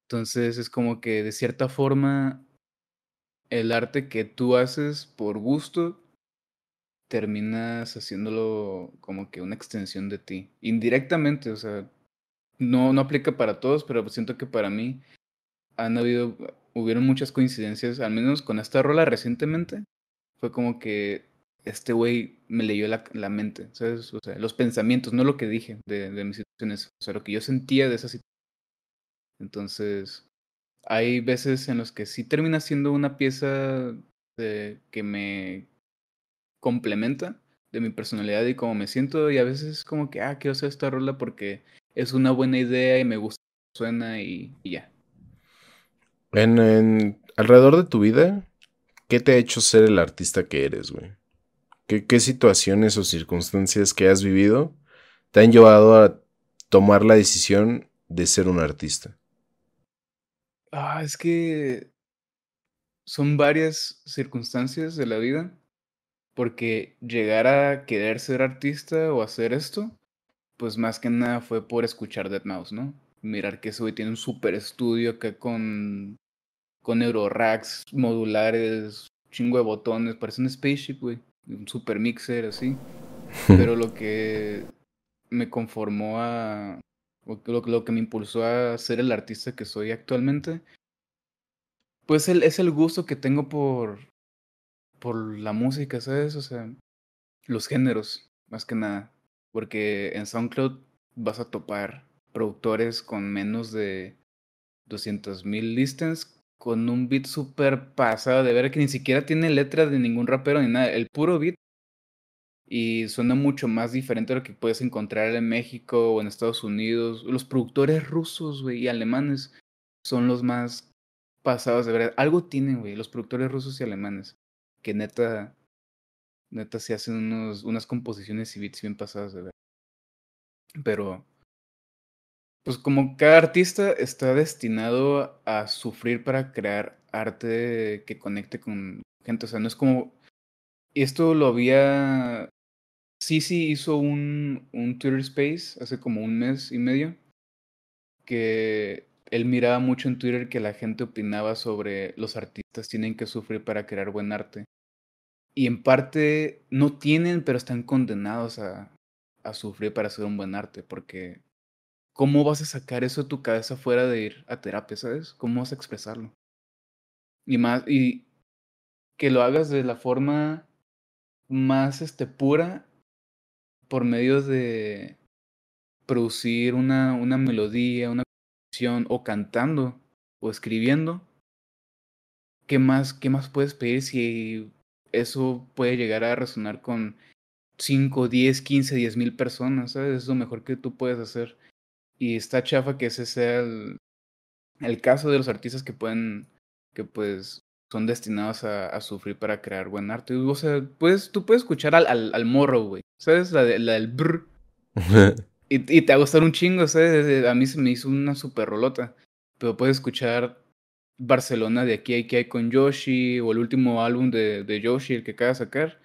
Entonces es como que de cierta forma el arte que tú haces por gusto terminas haciéndolo como que una extensión de ti. Indirectamente, o sea, no, no aplica para todos, pero siento que para mí han habido, hubieron muchas coincidencias, al menos con esta rola recientemente. Fue como que este güey me leyó la, la, mente, ¿sabes? O sea, los pensamientos, no lo que dije de, de mis situaciones, o sea, lo que yo sentía de esa situación. Entonces, hay veces en los que sí termina siendo una pieza de, que me complementa de mi personalidad y cómo me siento, y a veces como que, ah, quiero hacer esta rola porque es una buena idea y me gusta suena y, ya. En, alrededor de tu vida, ¿qué te ha hecho ser el artista que eres, güey? ¿Qué, ¿Qué situaciones o circunstancias que has vivido te han llevado a tomar la decisión de ser un artista? Ah, es que son varias circunstancias de la vida, porque llegar a querer ser artista o hacer esto, pues más que nada fue por escuchar Dead Mouse, ¿no? Mirar que ese güey tiene un super estudio acá con, con Euroracks modulares, chingo de botones, parece un spaceship, güey, un super mixer así. Pero (laughs) lo que me conformó a, lo, lo que me impulsó a ser el artista que soy actualmente pues el, es el gusto que tengo por, por la música, ¿sabes? O sea, los géneros, más que nada. Porque en SoundCloud vas a topar productores con menos de 200 mil listens, con un beat súper pasado de ver que ni siquiera tiene letra de ningún rapero ni nada. El puro beat. Y suena mucho más diferente a lo que puedes encontrar en México o en Estados Unidos. Los productores rusos, güey, y alemanes son los más pasados de verdad. Algo tienen, güey, los productores rusos y alemanes. Que neta, neta se hacen unos, unas composiciones y beats bien pasadas de verdad. Pero, pues como cada artista está destinado a sufrir para crear arte que conecte con gente. O sea, no es como... Esto lo había... Sí hizo un, un Twitter Space hace como un mes y medio. Que él miraba mucho en Twitter que la gente opinaba sobre los artistas tienen que sufrir para crear buen arte. Y en parte no tienen, pero están condenados a, a sufrir para hacer un buen arte, porque ¿cómo vas a sacar eso de tu cabeza fuera de ir a terapia, sabes? ¿Cómo vas a expresarlo? Y más, y que lo hagas de la forma más este, pura por medio de producir una, una melodía, una o cantando o escribiendo, ¿qué más, qué más puedes pedir si eso puede llegar a resonar con 5, 10, 15, 10 mil personas? ¿sabes? Es lo mejor que tú puedes hacer. Y está chafa que ese sea el, el caso de los artistas que pueden, que pues son destinados a, a, sufrir para crear buen arte. O sea, pues, tú puedes escuchar al, al, al morro, güey. ¿Sabes? La, de, la del brr. (laughs) Y, te va a gustar un chingo, ¿sabes? A mí se me hizo una super rolota. Pero puedes escuchar Barcelona de aquí a hay con Yoshi, o el último álbum de, de Yoshi, el que acaba de sacar.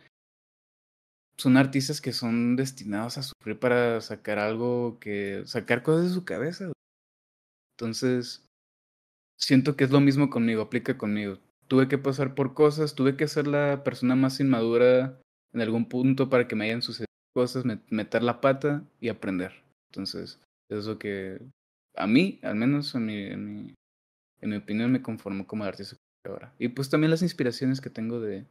Son artistas que son destinados a sufrir para sacar algo que. sacar cosas de su cabeza. Entonces, siento que es lo mismo conmigo, aplica conmigo. Tuve que pasar por cosas, tuve que ser la persona más inmadura en algún punto para que me hayan sucedido cosas, meter la pata y aprender. Entonces, es lo que a mí, al menos en mi, en mi, opinión, me conformo como artista ahora. Y pues también las inspiraciones que tengo de,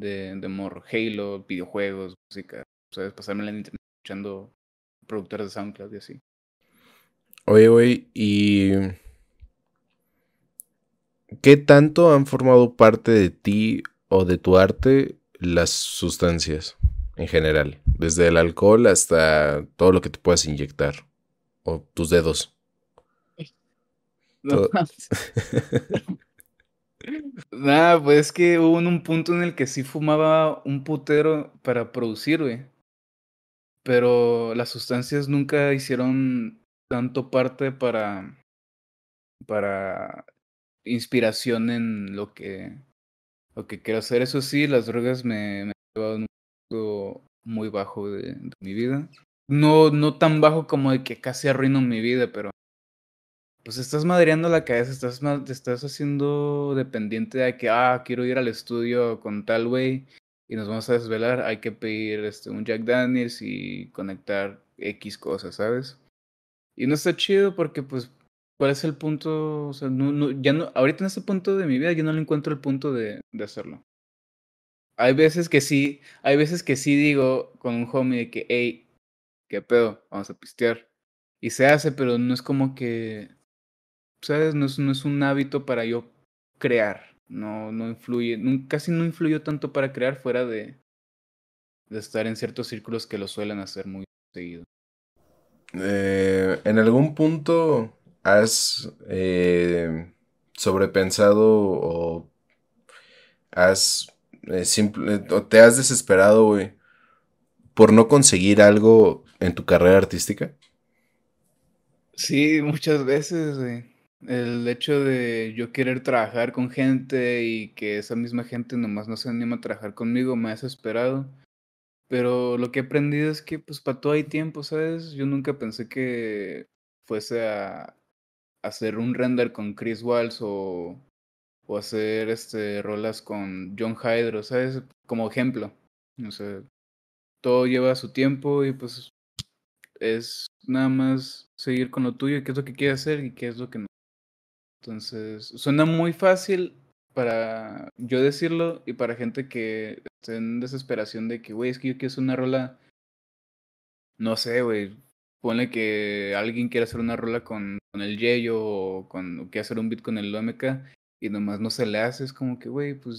de, de morro, Halo, videojuegos, música, sabes, pasarme la internet escuchando productores de SoundCloud y así. Oye, güey, ¿y qué tanto han formado parte de ti o de tu arte las sustancias? en general, desde el alcohol hasta todo lo que te puedas inyectar o tus dedos. No. (laughs) Nada, pues es que hubo un punto en el que sí fumaba un putero para producir, güey. Pero las sustancias nunca hicieron tanto parte para para inspiración en lo que lo que quiero hacer. Eso sí, las drogas me, me llevaron muy bajo de, mi vida. No, no tan bajo como de que casi arruino mi vida, pero pues estás madreando la cabeza, estás, te estás haciendo dependiente de que, ah, quiero ir al estudio con tal güey y nos vamos a desvelar, hay que pedir este, un Jack Daniels y conectar X cosas, ¿sabes? Y no está chido porque, pues, ¿cuál es el punto? O sea, no, no, ya no, ahorita en este punto de mi vida yo no le encuentro el punto de, de hacerlo hay veces que sí, hay veces que sí digo con un homie de que, hey, ¿qué pedo? Vamos a pistear. Y se hace, pero no es como que, ¿sabes? No es, no es un hábito para yo crear. No, no influye, casi no influyó tanto para crear fuera de, de estar en ciertos círculos que lo suelen hacer muy seguido. Eh, en algún punto has eh, sobrepensado o has eh, simple, o te has desesperado, güey, por no conseguir algo en tu carrera artística? Sí, muchas veces, güey. El hecho de yo querer trabajar con gente y que esa misma gente nomás no se anima a trabajar conmigo me ha desesperado. Pero lo que he aprendido es que pues para todo hay tiempo, ¿sabes? Yo nunca pensé que fuese a hacer un render con Chris Walls o, o hacer este rolas con John Hydro, ¿sabes? Como ejemplo. O sea, todo lleva su tiempo y pues es nada más seguir con lo tuyo, qué es lo que quieres hacer y qué es lo que no. Entonces, suena muy fácil para yo decirlo y para gente que esté en desesperación de que, güey, es que yo quiero hacer una rola, no sé, güey, ponle que alguien quiere hacer una rola con, con el Yeyo o, con, o quiere hacer un beat con el OMK y nomás no se le hace, es como que, güey, pues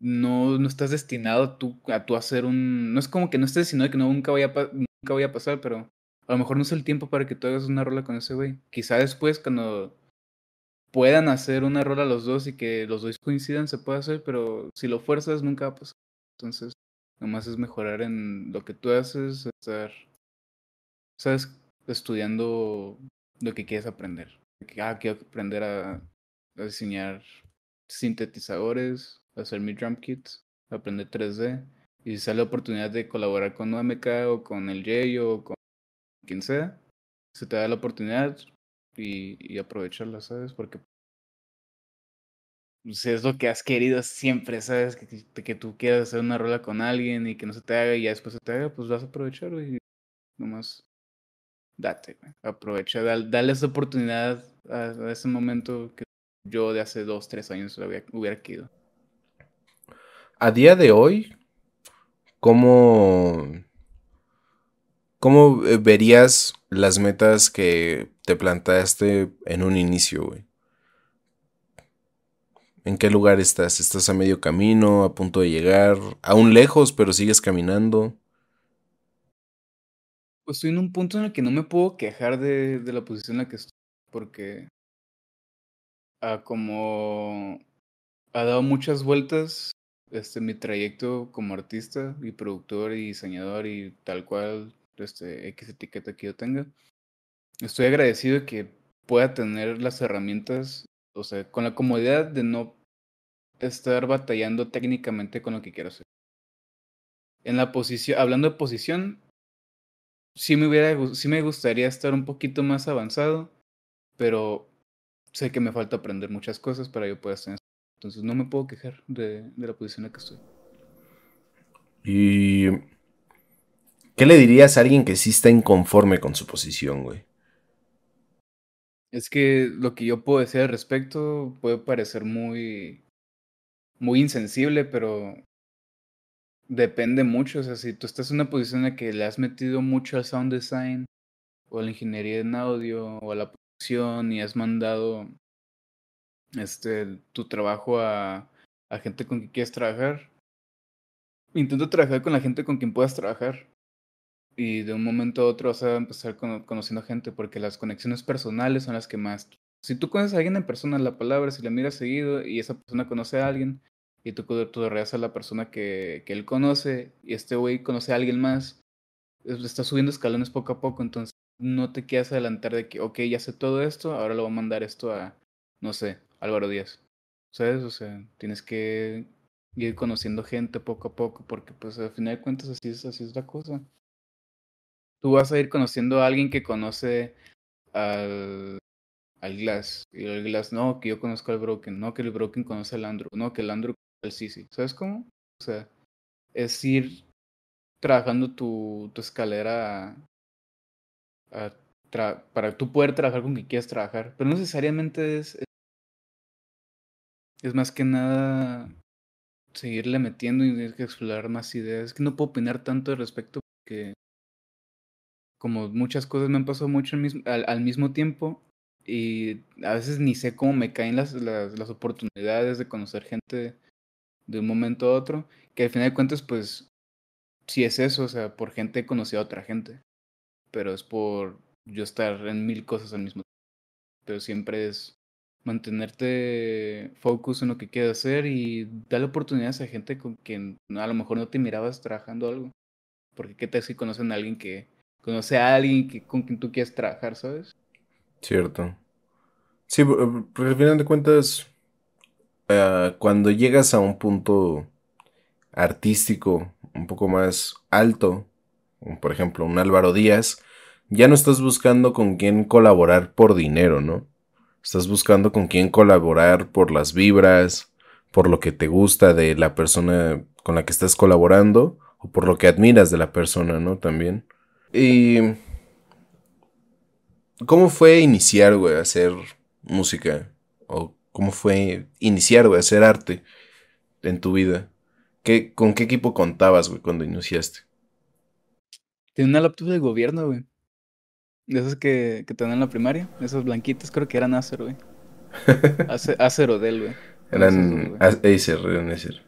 no, no estás destinado tú, a tú hacer un... No es como que no estés destinado que no, nunca, vaya a nunca vaya a pasar, pero a lo mejor no es el tiempo para que tú hagas una rola con ese güey. Quizá después, cuando puedan hacer una rola los dos y que los dos coincidan, se puede hacer, pero si lo fuerzas, nunca va a pasar. Entonces, nomás es mejorar en lo que tú haces, estar, ¿sabes? Estudiando lo que quieres aprender. Ah, quiero aprender a, diseñar sintetizadores, hacer mi drum kits, aprender 3D. Y si sale la oportunidad de colaborar con OMK o con el J o con quien sea, se te da la oportunidad y, y aprovecharla, ¿sabes? Porque pues, es lo que has querido siempre, ¿sabes? Que, que tú quieras hacer una rola con alguien y que no se te haga y ya después se te haga, pues vas a aprovechar, y nomás date, aprovecha, dale, esa oportunidad a, ese momento que yo de hace dos, tres años hubiera, hubiera querido. A día de hoy, ¿cómo, ¿cómo verías las metas que te plantaste en un inicio, güey? ¿En qué lugar estás? ¿Estás a medio camino, a punto de llegar, aún lejos, pero sigues caminando? Pues estoy en un punto en el que no me puedo quejar de, la posición en la que estoy, porque ah, como ha dado muchas vueltas este mi trayecto como artista y productor y diseñador y tal cual este X etiqueta que yo tenga. Estoy agradecido de que pueda tener las herramientas o sea, con la comodidad de no estar batallando técnicamente con lo que quiero hacer. En la posición, hablando de posición, sí me hubiera, sí me gustaría estar un poquito más avanzado, pero sé que me falta aprender muchas cosas para yo poder estar. Entonces no me puedo quejar de, de la posición en la que estoy. ¿Y qué le dirías a alguien que sí está inconforme con su posición, güey? Es que lo que yo puedo decir al respecto puede parecer muy, muy insensible, pero depende mucho. O sea, si tú estás en una posición en la que le has metido mucho al sound design, o a la ingeniería en audio, o a la producción, y has mandado este tu trabajo a, a gente con quien quieres trabajar, intenta trabajar con la gente con quien puedas trabajar y de un momento a otro vas a empezar conociendo gente porque las conexiones personales son las que más... Si tú conoces a alguien en persona, la palabra, si le miras seguido y esa persona conoce a alguien y tú, tú a la persona que, que él conoce y este güey conoce a alguien más, está subiendo escalones poco a poco, entonces no te quieras adelantar de que, ok, ya sé todo esto, ahora lo voy a mandar esto a, no sé, Álvaro Díaz. ¿Sabes? O sea, tienes que ir conociendo gente poco a poco porque pues al final de cuentas así es, así es la cosa tú vas a ir conociendo a alguien que conoce al, al Glass. Y el Glass, no, que yo conozco al Broken. No, que el Broken conoce al Andrew. No, que el Andrew conoce al Sisi. ¿Sabes cómo? O sea, es ir trabajando tu, tu escalera para tú poder trabajar con quien quieras trabajar. Pero no necesariamente es, es más que nada seguirle metiendo y explorar más ideas. Es que no puedo opinar tanto al respecto porque como muchas cosas me han pasado mucho al, mismo tiempo y a veces ni sé cómo me caen las, las, oportunidades de conocer gente de un momento a otro, que al final de cuentas pues sí es eso, o sea, por gente he conocido a otra gente, pero es por yo estar en mil cosas al mismo tiempo. pero siempre es mantenerte focus en lo que quieres hacer y darle oportunidades a gente con quien a lo mejor no te mirabas trabajando algo. Porque qué tal si conocen a alguien que conoce a alguien que, con quien tú quieres trabajar, ¿sabes? Cierto. Sí, porque al final de cuentas, uh, cuando llegas a un punto artístico un poco más alto, por ejemplo, un Álvaro Díaz, ya no estás buscando con quién colaborar por dinero, ¿no? Estás buscando con quién colaborar por las vibras, por lo que te gusta de la persona con la que estás colaborando o por lo que admiras de la persona, ¿no? También. Y... ¿Cómo fue iniciar, güey, a hacer música? ¿O cómo fue iniciar, güey, a hacer arte en tu vida? ¿Qué, ¿Con qué equipo contabas, güey, cuando iniciaste? Tenía una laptop de gobierno, güey. De esas que, que te dan en la primaria. Esas blanquitas creo que eran Acer, güey. (laughs) Acer, o Dell, güey. Eran Acer, eran Acer.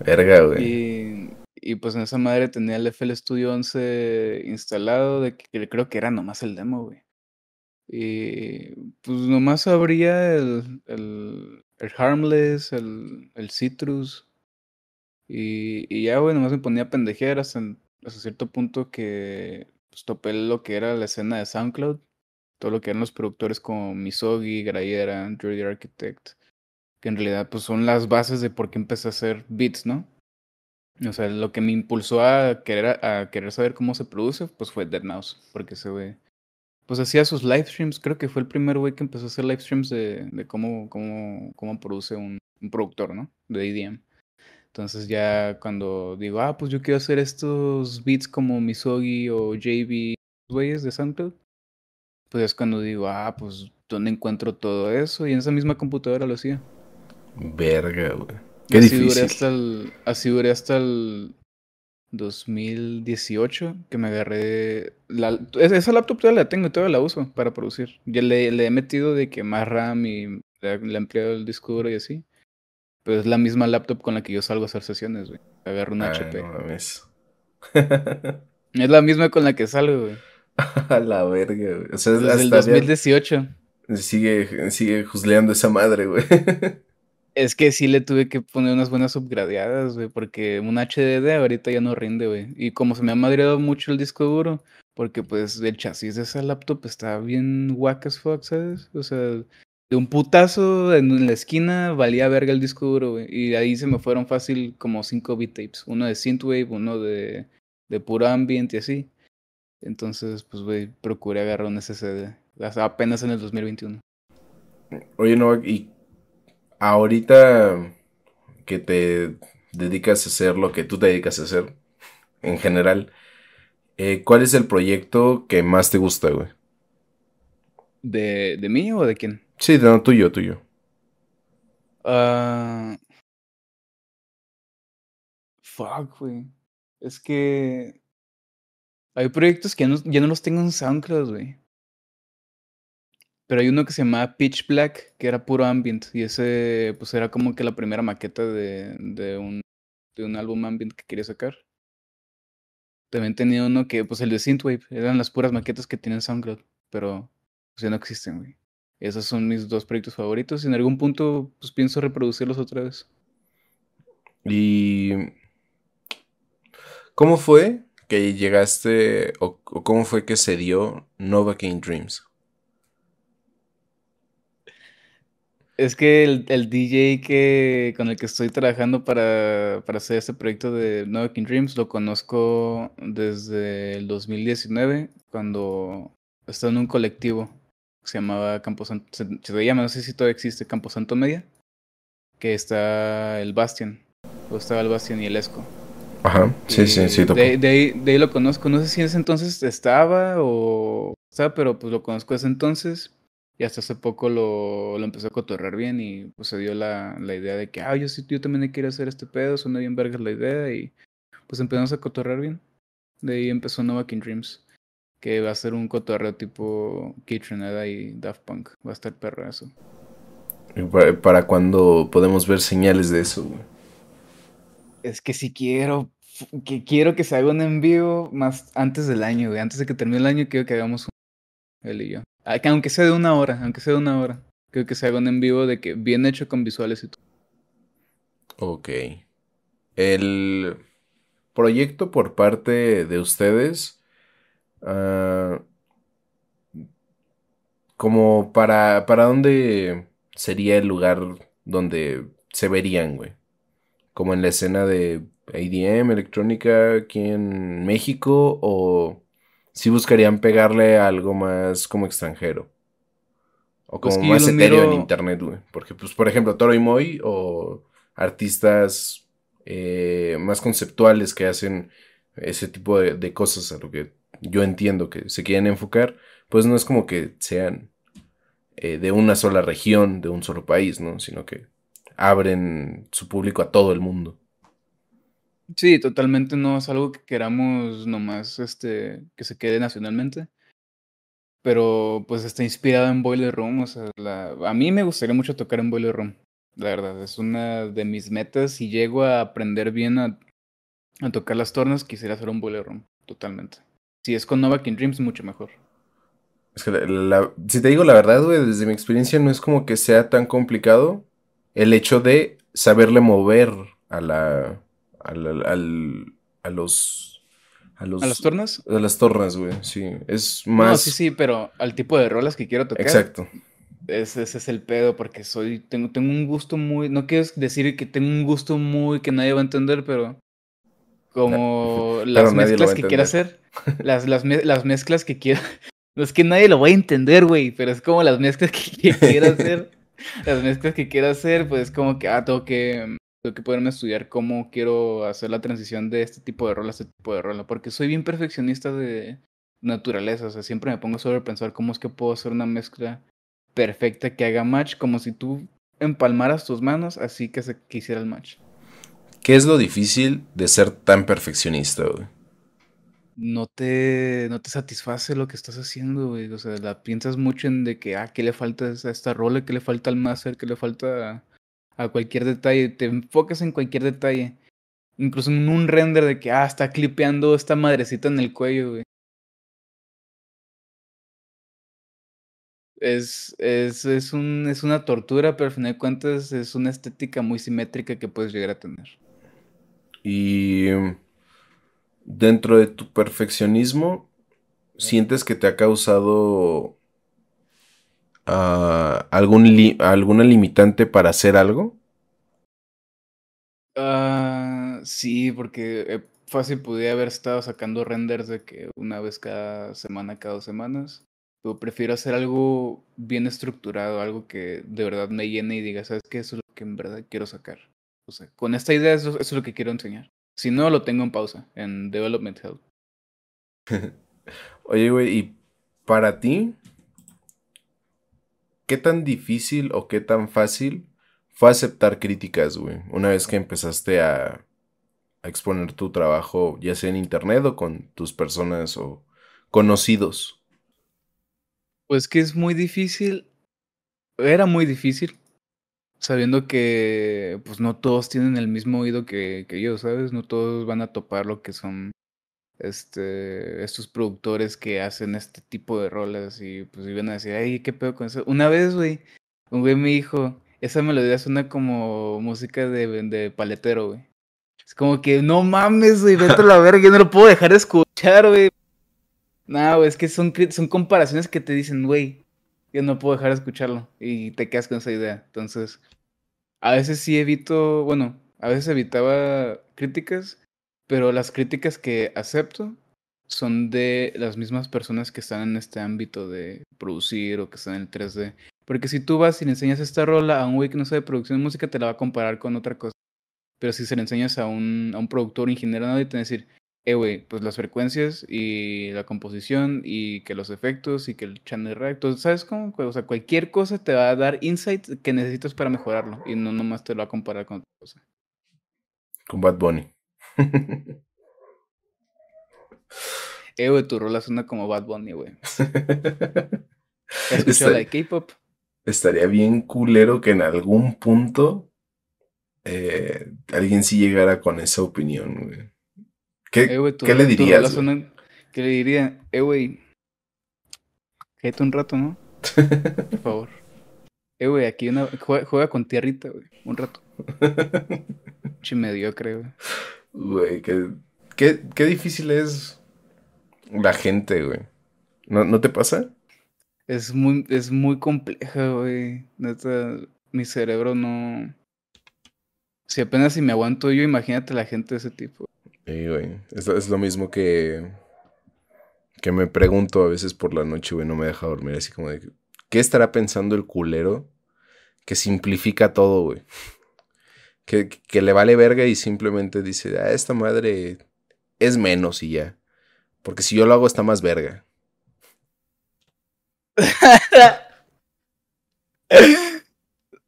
Verga, güey. Y, y, pues en esa madre tenía el FL Studio 11 instalado, de que creo que era nomás el demo, güey. Y pues nomás abría el, el, el Harmless, el, el Citrus. Y, y ya, güey, nomás me ponía a pendejear hasta, cierto punto que pues, topé lo que era la escena de SoundCloud, todo lo que eran los productores como Misogi, Grayera, Android Architect, que en realidad pues son las bases de por qué empecé a hacer beats, ¿no? O sea, lo que me impulsó a querer, a querer saber cómo se produce, pues fue Dead Mouse, porque ese güey, pues hacía sus live streams, creo que fue el primer güey que empezó a hacer live streams de, de cómo, cómo, cómo produce un, productor, ¿no? De EDM. Entonces ya cuando digo, ah, pues yo quiero hacer estos beats como Misogi o JB, güeyes de SoundCloud, pues es cuando digo, ah, pues ¿dónde encuentro todo eso? Y en esa misma computadora lo hacía. Verga, güey. Qué así difícil. Duré hasta el, así duré hasta el 2018 que me agarré... La, esa laptop todavía la tengo y todavía la uso para producir. Ya le, le he metido de que más RAM y le, he ampliado el disco duro y así. Pero es la misma laptop con la que yo salgo a hacer sesiones, güey. Agarro un HP. No mames. (laughs) es la misma con la que salgo, güey. (laughs) A la verga, güey. O sea, Desde el 2018. Sigue, sigue juzleando esa madre, güey. (laughs) Es que sí le tuve que poner unas buenas upgradeadas, güey, porque un HDD ahorita ya no rinde, güey. Y como se me ha madreado mucho el disco duro, porque pues el chasis de esa laptop está bien whack as fuck, ¿sabes? O sea, de un putazo en la esquina valía verga el disco duro, güey. Y ahí se me fueron fácil como cinco beat tapes. Uno de Synthwave, uno de, de puro ambient y así. Entonces, pues, güey, procuré agarrar un SSD. Apenas en el 2021. Oye, no, y ahorita que te dedicas a hacer lo que tú te dedicas a hacer, en general, eh, ¿cuál es el proyecto que más te gusta, güey? ¿De, ¿De mí o de quién? Sí, no, tuyo, tuyo. Uh... Fuck, güey. Es que hay proyectos que ya no, ya no los tengo en SoundCloud, güey. Pero hay uno que se llama Pitch Black, que era puro ambient. Y ese, pues era como que la primera maqueta de, de, un, de un álbum ambient que quería sacar. También tenía uno que, pues el de Synthwave, eran las puras maquetas que tienen SoundCloud. Pero, pues ya no existen, güey. Esos son mis dos proyectos favoritos. Y en algún punto, pues pienso reproducirlos otra vez. ¿Y cómo fue que llegaste o, cómo fue que se dio Novocaine Dreams? Es que el, el, DJ que, con el que estoy trabajando para, para hacer este proyecto de Novocaine Dreams lo conozco desde el 2019, cuando estaba en un colectivo se llamaba Camposanto, se, se llama, no sé si todavía existe, Camposanto Media, que está el Bastian, o estaba el Bastian y el Esco. Ajá, sí, sí, sí. De, de, ahí, de ahí lo conozco, no sé si en ese entonces estaba o estaba, pero pues lo conozco ese entonces y hasta hace poco lo, lo empecé a cotorrear bien y pues se dio la, la idea de que, ah, yo, sí, yo también quiero hacer este pedo, suena bien vergas la idea y pues empezamos a cotorrear bien. De ahí empezó Nova King Dreams que va a ser un cotorreo tipo Kitchenada y Daft Punk. Va a estar perro eso. ¿Para, para cuándo podemos ver señales de eso, güey? Es que si quiero, que quiero que se haga un envío más antes del año, güey. Antes de que termine el año quiero que hagamos un, él y yo. Ah, aunque sea de una hora, aunque sea de una hora. Creo que se haga un en vivo de que bien hecho con visuales y todo. Ok. El proyecto por parte de ustedes, uh, como para, para dónde sería el lugar donde se verían, güey. Como en la escena de ADM, electrónica, aquí en México, o si buscarían pegarle algo más como extranjero. O pues como más etéreo en internet, güey. Porque, pues, por ejemplo, Toro y Moy o artistas eh, más conceptuales que hacen ese tipo de, cosas a lo que yo entiendo que se quieren enfocar, pues no es como que sean eh, de una sola región, de un solo país, ¿no? Sino que abren su público a todo el mundo. Sí, totalmente no es algo que queramos nomás este, que se quede nacionalmente. Pero pues está inspirado en Boiler Room. O sea, a mí me gustaría mucho tocar en Boiler Room. La verdad, es una de mis metas. Si llego a aprender bien a, tocar las tornas, quisiera hacer un Boiler Room. Totalmente. Si es con Nova King Dreams, mucho mejor. Es que si te digo la verdad, güey, desde mi experiencia no es como que sea tan complicado el hecho de saberle mover a la. A, al, a los a, los, las tornas? A las tornas, güey, sí. Es más. No, sí, sí, pero al tipo de rolas que quiero tocar. Exacto. Ese, es el pedo, porque soy. Tengo, tengo un gusto muy. No quiero decir que tengo un gusto muy que nadie va a entender, pero. Como las mezclas que quiero hacer. Las, (laughs) las, las mezclas que quiero. No es que nadie lo va a entender, güey, pero es como las mezclas que, (laughs) quiero hacer. las mezclas que quiero hacer, pues como que, ah, tengo que tengo que poderme estudiar cómo quiero hacer la transición de este tipo de rol a este tipo de rol, porque soy bien perfeccionista de naturaleza, o sea, siempre me pongo sobre pensar cómo es que puedo hacer una mezcla perfecta que haga match, como si tú empalmaras tus manos así que se quisiera el match. ¿Qué es lo difícil de ser tan perfeccionista, güey? No te, no te satisface lo que estás haciendo, güey. O sea, la piensas mucho en de que, ah, ¿qué le falta a esta rola? ¿Qué le falta al máster? ¿Qué le falta a cualquier detalle, te enfocas en cualquier detalle. Incluso en un render de que, ah, está clipeando esta madrecita en el cuello, güey. Es, es, es, un, es una tortura, pero al final de cuentas es una estética muy simétrica que puedes llegar a tener. Y dentro de tu perfeccionismo, ¿sientes que te ha causado algún alguna limitante para hacer algo? Uh, sí, porque eh, fácil podría haber estado sacando renders de que una vez cada semana, cada dos semanas. Pero prefiero hacer algo bien estructurado, algo que de verdad me llene y diga, ¿sabes qué? Eso es lo que en verdad quiero sacar. O sea, con esta idea eso, es lo que quiero enseñar. Si no, lo tengo en pausa, en Development Help. (laughs) Oye, güey, ¿y para ti ¿qué tan difícil o qué tan fácil fue aceptar críticas, güey? Una vez que empezaste a, exponer tu trabajo, ya sea en internet o con tus personas o conocidos. Pues que es muy difícil, era muy difícil, sabiendo que pues no todos tienen el mismo oído que, que yo, ¿sabes? No todos van a topar lo que son este, estos productores que hacen este tipo de rolas y pues iban a decir, ay, qué pedo con eso. Una vez, güey, un güey me dijo, esa melodía suena como música de, de paletero, güey. Es como que, no mames, güey, vete a la yo no lo puedo dejar de escuchar, güey. No, es que son, son comparaciones que te dicen, güey, yo no puedo dejar de escucharlo y te quedas con esa idea. Entonces, a veces sí evito, bueno, a veces evitaba críticas pero las críticas que acepto son de las mismas personas que están en este ámbito de producir o que están en el 3D. Porque si tú vas y le enseñas esta rola a un güey que no sabe producción de música, te la va a comparar con otra cosa. Pero si se le enseñas a un, a un productor, ingeniero, nadie te va a decir, eh, güey, pues las frecuencias y la composición y que los efectos y que el channel recto, ¿sabes cómo? O sea, cualquier cosa te va a dar insight que necesitas para mejorarlo y no nomás te lo va a comparar con otra cosa. Con Bad Bunny. (laughs) eh, güey, tu rola suena como Bad Bunny, güey. ¿Has escuchado la de K-pop? Estaría bien culero que en algún punto eh, alguien sí llegara con esa opinión, güey. ¿Qué, eh, ¿qué le dirías? ¿Qué le diría? Eh, güey. Cállate un rato, ¿no? (laughs) Por favor. Eh, güey, aquí una, juega, con tierrita, güey. Un rato. (laughs) Chi mediocre, güey. Güey, qué, qué, qué difícil es la gente, güey. ¿No, ¿No te pasa? Es muy, es muy compleja, güey. Neta, mi cerebro no. Si apenas si me aguanto yo, imagínate la gente de ese tipo. Sí, güey. Es, es, lo mismo que. Que me pregunto a veces por la noche, güey, no me deja dormir. Así como de. ¿Qué estará pensando el culero que simplifica todo, güey? Que, que le vale verga y simplemente dice, ah, esta madre es menos y ya. Porque si yo lo hago está más verga. (laughs)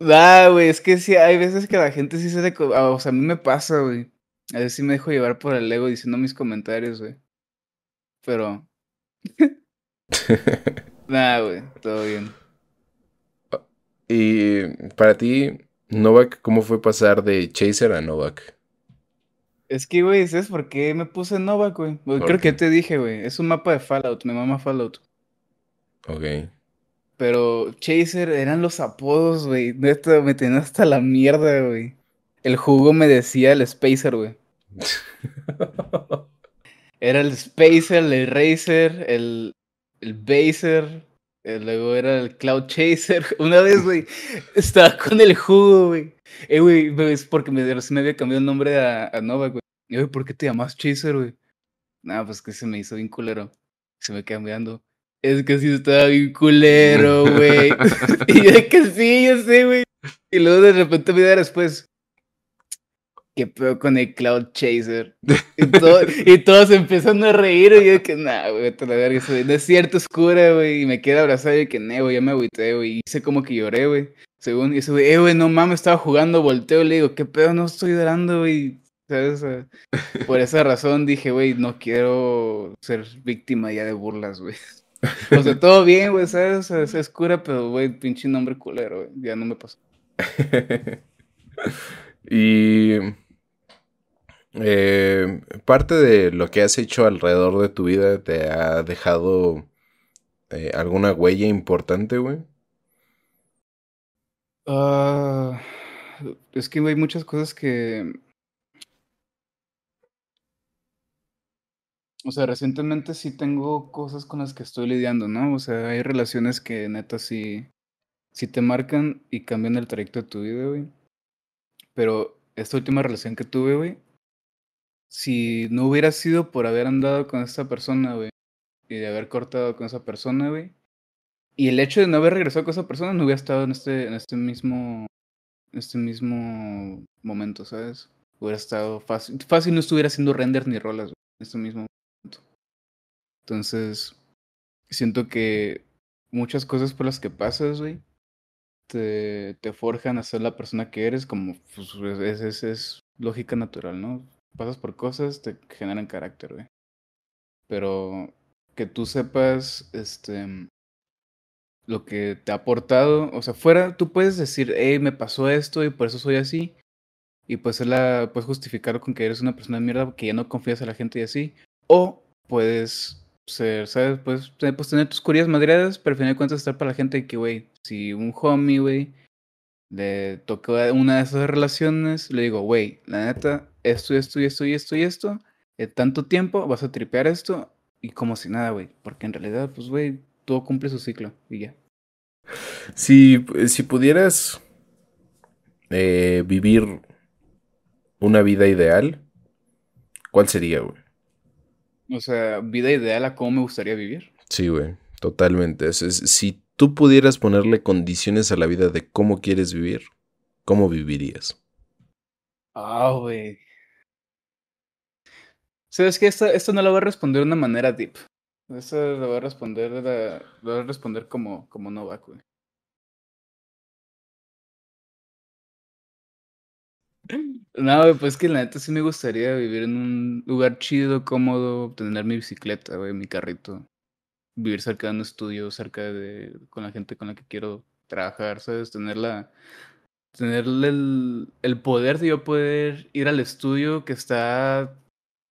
Ah, güey, es que sí, hay veces que la gente sí se... De... O sea, a mí me pasa, güey. A veces sí me dejo llevar por el ego diciendo mis comentarios, güey. Pero... (laughs) nah, güey, todo bien. Y para ti, Novak, ¿cómo fue pasar de Chaser a Novak? Es que, güey, ¿sabes por qué me puse Novak, güey? Creo que te dije, güey. Es un mapa de Fallout, me mama Fallout. Ok. Pero Chaser eran los apodos, güey. Neta, me tenía hasta la mierda, güey. El jugo me decía el Spacer, güey. (laughs) era el Spacer, el Racer, el, el Baser. Luego era el Cloud Chaser. (laughs) Una vez, güey, estaba con el jugo, güey. Eh, güey, es porque me, me había cambiado el nombre a, a Nova, güey. Y, güey, ¿por qué te llamas Chaser, güey? Nada, pues que se me hizo bien culero. Se me cambiando. Es que sí estaba bien culero, güey. (laughs) (laughs) y yo que sí, yo sé, güey. Y luego de repente me da después. ¿Qué pedo con el Cloud Chaser? (laughs) Y, todo, y todos empezando a reír. Y yo que, nah, güey, te la verga. No es cierto, oscura, güey. Y me queda abrazado y que, no, güey, ya me agüité, güey. Y hice como que lloré, güey. Según, y ese güey, eh, güey, no mames, estaba jugando, volteo. Le digo, ¿qué pedo? No estoy llorando, güey. ¿Sabes? (laughs) Por esa razón dije, güey, no quiero ser víctima ya de burlas, güey. (laughs) O sea, todo bien, güey, ¿sabes? O sea, es cura, pero, güey, pinche nombre culero, güey. Ya no me pasó. y. Eh, parte de lo que has hecho alrededor de tu vida te ha dejado eh, alguna huella importante, güey. Ah, es que hay muchas cosas que O sea, recientemente sí tengo cosas con las que estoy lidiando, ¿no? O sea, hay relaciones que neta sí, sí te marcan y cambian el trayecto de tu vida, güey. Pero esta última relación que tuve, güey, si no hubiera sido por haber andado con esta persona, güey, y de haber cortado con esa persona, güey, y el hecho de no haber regresado con esa persona no hubiera estado en este, en este mismo, este mismo momento, ¿sabes? Hubiera estado fácil, fácil no estuviera haciendo render ni rolas, güey, en este mismo entonces, siento que muchas cosas por las que pasas, güey, te, te forjan a ser la persona que eres, como pues, es, es, es lógica natural, ¿no? Pasas por cosas, te generan carácter, güey. Pero que tú sepas, este, lo que te ha aportado, o sea, fuera, tú puedes decir, hey, me pasó esto y por eso soy así, y pues la, puedes justificarlo con que eres una persona de mierda, que ya no confías a la gente y así, o puedes ser, ¿sabes? Puedes, pues, tener tus curías madreadas, pero al final de cuentas estar para la gente que, güey, si un homie, güey, le tocó una de esas relaciones, le digo, güey, la neta, esto, esto y esto y esto y esto, en tanto tiempo vas a tripear esto y como si nada, güey, porque en realidad, pues, güey, todo cumple su ciclo y ya. Si, si pudieras eh, vivir una vida ideal, ¿cuál sería, güey? O sea, vida ideal a cómo me gustaría vivir. Sí, güey, totalmente. Es, si tú pudieras ponerle condiciones a la vida de cómo quieres vivir, ¿cómo vivirías? Ah, güey. ¿Sabes que esto, esto no lo voy a responder de una manera deep. Esto lo voy a responder, lo voy a responder como, como Novak. No, pues que la neta sí me gustaría vivir en un lugar chido, cómodo, tener mi bicicleta, güey, mi carrito. Vivir cerca de un estudio, cerca de con la gente con la que quiero trabajar, ¿sabes? Tener la tener el, el poder de yo poder ir al estudio que está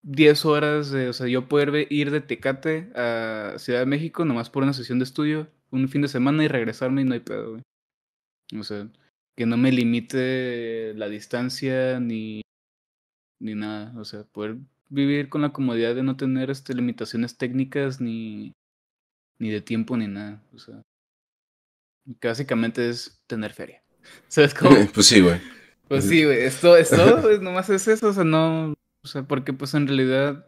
10 horas, de, o sea, yo poder ir de Tecate a Ciudad de México nomás por una sesión de estudio, un fin de semana y regresarme y no hay pedo, güey. O sea, que no me limite la distancia ni, ni nada. O sea, poder vivir con la comodidad de no tener este, limitaciones técnicas ni, ni de tiempo ni nada. O sea, básicamente es tener feria. (laughs) ¿Sabes cómo? (laughs) pues sí, güey. Pues sí, güey. Esto, esto (laughs) pues, nomás es eso. O sea, no. O sea, porque pues en realidad.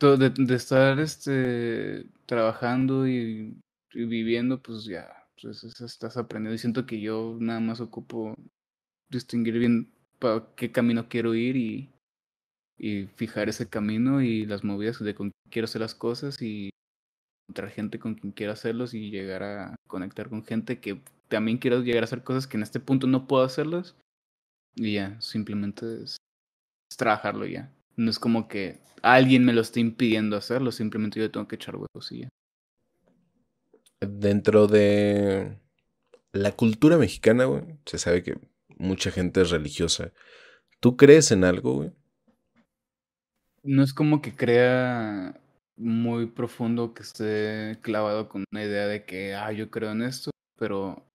De, de estar este trabajando y, viviendo, pues ya. Pues estás aprendiendo. Y siento que yo nada más ocupo distinguir bien para qué camino quiero ir y, y fijar ese camino y las movidas de con quién quiero hacer las cosas y encontrar gente con quien quiero hacerlos y llegar a conectar con gente que también quiero llegar a hacer cosas que en este punto no puedo hacerlas. Y ya, simplemente es, trabajarlo ya. No es como que alguien me lo esté impidiendo hacerlo, simplemente yo tengo que echar huevos y ya. Dentro de la cultura mexicana, güey, se sabe que mucha gente es religiosa. ¿Tú crees en algo, güey? no es como que crea muy profundo que esté clavado con una idea de que, ah, yo creo en esto, pero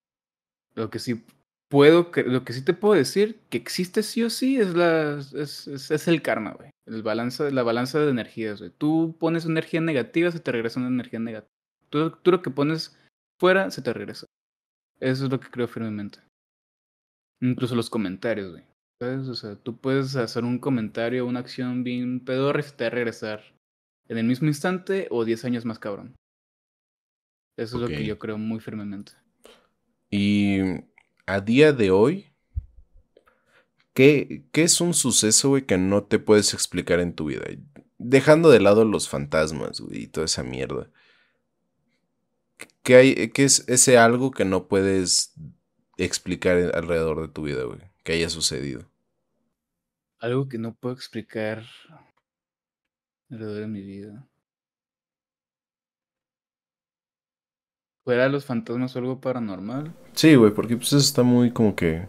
lo que sí puedo, lo que sí te puedo decir que existe sí o sí es, la, es, es, el karma, güey. El balance, la balanza de energías, güey. Tú pones energía negativa, se te regresa una energía negativa. Tú, tú lo que pones fuera, se te regresa. Eso es lo que creo firmemente. Incluso los comentarios, güey. O sea, tú puedes hacer un comentario, una acción bien pedorra y te va a regresar en el mismo instante o 10 años más cabrón. Eso es lo que yo creo muy firmemente. Y a día de hoy, ¿qué, qué es un suceso, que no te puedes explicar en tu vida? Dejando de lado los fantasmas, güey, y toda esa mierda. ¿Qué, hay, ¿Qué es ese algo que no puedes explicar alrededor de tu vida, güey? que haya sucedido. Algo que no puedo explicar alrededor de mi vida. ¿Fuera los fantasmas o algo paranormal? Sí, güey, porque pues eso está muy como que...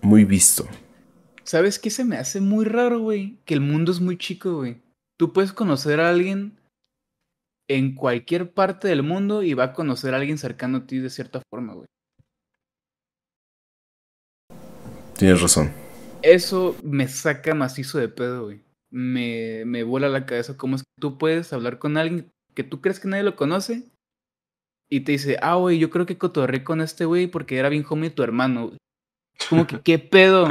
Muy visto. ¿Sabes qué se me hace muy raro, güey? Que el mundo es muy chico, güey. Tú puedes conocer a alguien en cualquier parte del mundo y va a conocer a alguien cercano a ti de cierta forma, güey. Tienes razón. Eso me saca macizo de pedo, güey. Me, me vuela la cabeza cómo es que tú puedes hablar con alguien que tú crees que nadie lo conoce y te dice, ah, güey, yo creo que cotorré con este güey porque era bien homie tu hermano, güey. Como que, ¿qué pedo?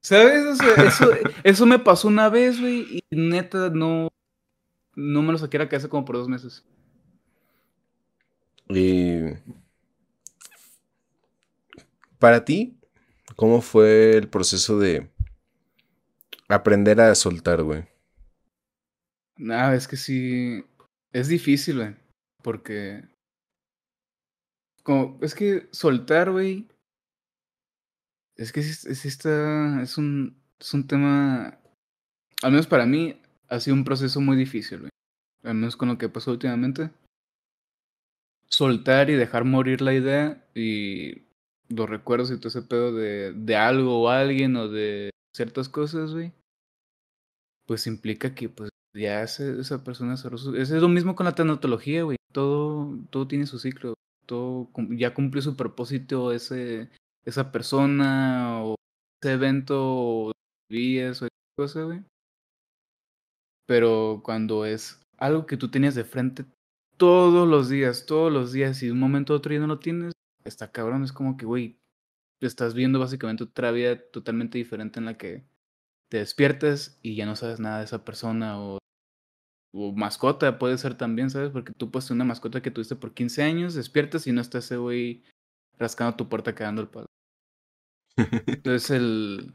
¿Sabes? eso, eso me pasó una vez, güey, y neta no, no me lo saqué a la cabeza como por dos meses. Y... Para ti, ¿Cómo fue el proceso de aprender a soltar, güey? Nada, es que sí. Es difícil, güey. Porque. Como, es que soltar, güey. Es que es, es, esta, es, un, es un tema. Al menos para mí, ha sido un proceso muy difícil, güey. Al menos con lo que pasó últimamente. Soltar y dejar morir la idea y los recuerdos y todo ese pedo de, de algo o alguien o de ciertas cosas, güey, pues implica que pues ya esa persona. Es lo mismo con la tanatología, güey. Todo, todo tiene su ciclo. Ya cumplió su propósito ese, esa persona o ese evento o días o cosa, güey. Pero cuando es algo que tú tenías de frente todos los días, todos los días, y de un momento a otro ya no lo tienes, está cabrón, es como que, güey, estás viendo básicamente otra vida totalmente diferente en la que te despiertas y ya no sabes nada de esa persona o, o mascota puede ser también, ¿sabes? Porque tú puedes una mascota que tuviste por 15 años, despiertas y no está ese güey rascando tu puerta cagando el palo. Entonces el,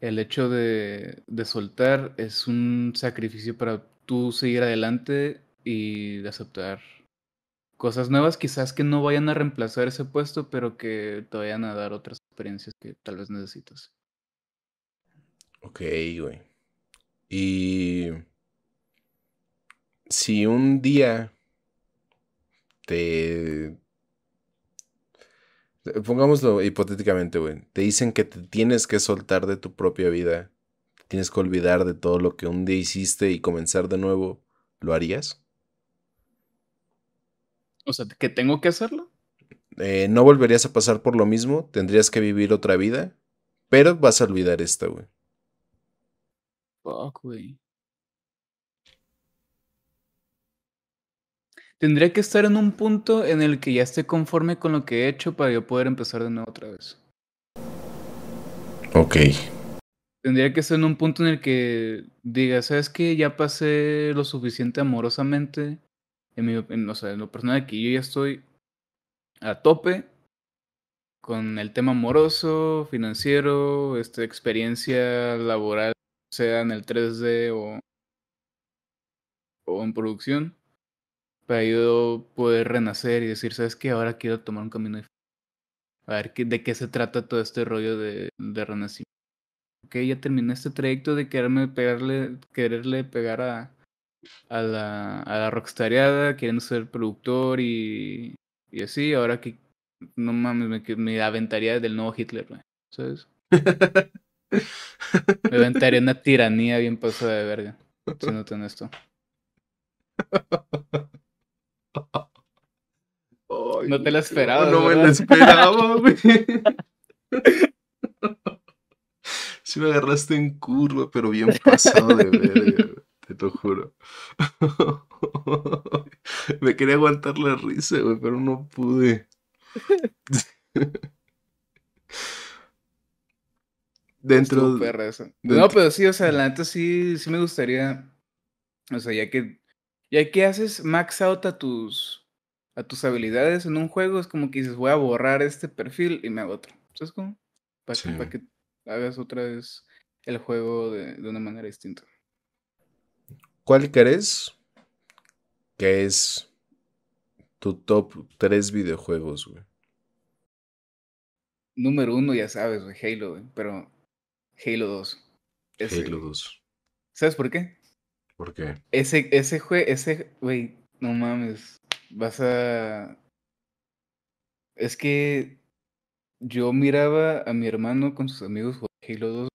el hecho de, de soltar es un sacrificio para tú seguir adelante y aceptar cosas nuevas quizás que no vayan a reemplazar ese puesto, pero que te vayan a dar otras experiencias que tal vez necesitas. Ok, güey. Y si un día te... Pongámoslo hipotéticamente, güey. Te dicen que te tienes que soltar de tu propia vida. tienes que olvidar de todo lo que un día hiciste y comenzar de nuevo, ¿lo harías? O sea, ¿que tengo que hacerlo? Eh, no volverías a pasar por lo mismo, tendrías que vivir otra vida, pero vas a olvidar esta, güey. Fuck, güey. Tendría que estar en un punto en el que ya esté conforme con lo que he hecho para yo poder empezar de nuevo otra vez. Ok. Tendría que estar en un punto en el que diga, ¿sabes qué? Ya pasé lo suficiente amorosamente. En mi, en, o sea, en lo personal que yo ya estoy a tope con el tema amoroso, financiero, este, experiencia laboral, sea en el 3D o, o en producción, para yo poder renacer y decir, ¿sabes qué? Ahora quiero tomar un camino diferente. A ver ¿qué, de qué se trata todo este rollo de, de renacimiento. Ok, ya terminé este trayecto de quererme pegarle, quererle pegar a, a la, a la rockstariada, queriendo ser productor y, y así, ahora que no mames, me, me aventaría del nuevo Hitler, güey, ¿sabes? me aventaría una tiranía bien pasada de verga, siéndote honesto. (laughs) Ay, no te la esperaba. No, no me la esperaba, (laughs) güey. Sí me agarraste en curva, pero bien pasado de verga, te lo juro. (laughs) Me quería aguantar la risa, güey, pero no pude. (laughs) Dentro de... Eso. No, pero sí, o sea, la neta sí, sí me gustaría. O sea, ya que. Ya que haces max out a tus. a tus habilidades en un juego, es como que dices, voy a borrar este perfil y me hago otro. ¿Sabes cómo? Para, que, para que hagas otra vez el juego de, de una manera distinta. ¿Cuál crees que es tu top 3 videojuegos, güey? Número uno, ya sabes, güey, Halo, güey, pero Halo 2. Halo 2. ¿Sabes por qué? ¿Por qué? Ese, ese juego, ese, güey, no mames, vas a... Es que yo miraba a mi hermano con sus amigos jugar Halo 2.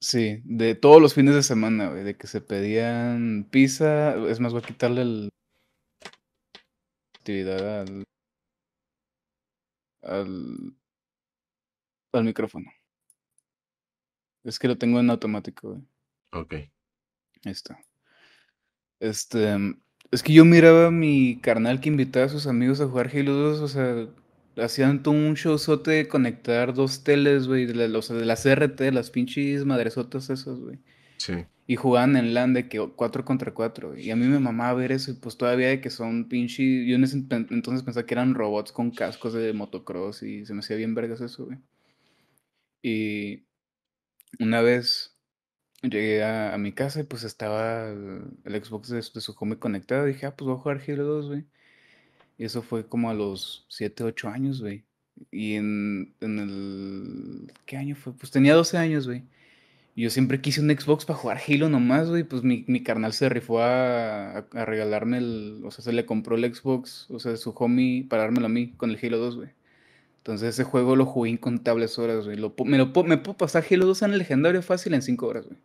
Sí, de todos los fines de semana, güey, de que se pedían pizza. Es más, voy a quitarle el actividad al, al, al micrófono. Es que lo tengo en automático, güey. Ok. Ahí está. Este, es que yo miraba a mi carnal que invitaba a sus amigos a jugar Halo 2, o sea, hacían todo un showzote de conectar dos teles, güey, de, la, o sea, de las CRT, las pinches madresotas esas, güey. Sí. Y jugaban en LAN de que 4 contra 4, Y a mí me mamaba ver eso, y pues todavía de que son pinches... Yo en ese entonces pensaba que eran robots con cascos de motocross y se me hacía bien vergas eso, güey. Y una vez llegué a, mi casa y pues estaba el, Xbox de, de, su home conectado. Dije, ah, pues voy a jugar Halo 2, güey. Y eso fue como a los 7, 8 años, güey. Y en, en el... ¿Qué año fue? Pues tenía 12 años, güey. Yo siempre quise un Xbox para jugar Halo nomás, güey. Pues mi, mi carnal se rifó a, a, regalarme el. O sea, se le compró el Xbox, o sea, su homie, para dármelo a mí con el Halo 2, güey. Entonces ese juego lo jugué incontables horas, güey. Me, lo, me puedo pasar Halo 2 en el legendario fácil en 5 horas, güey.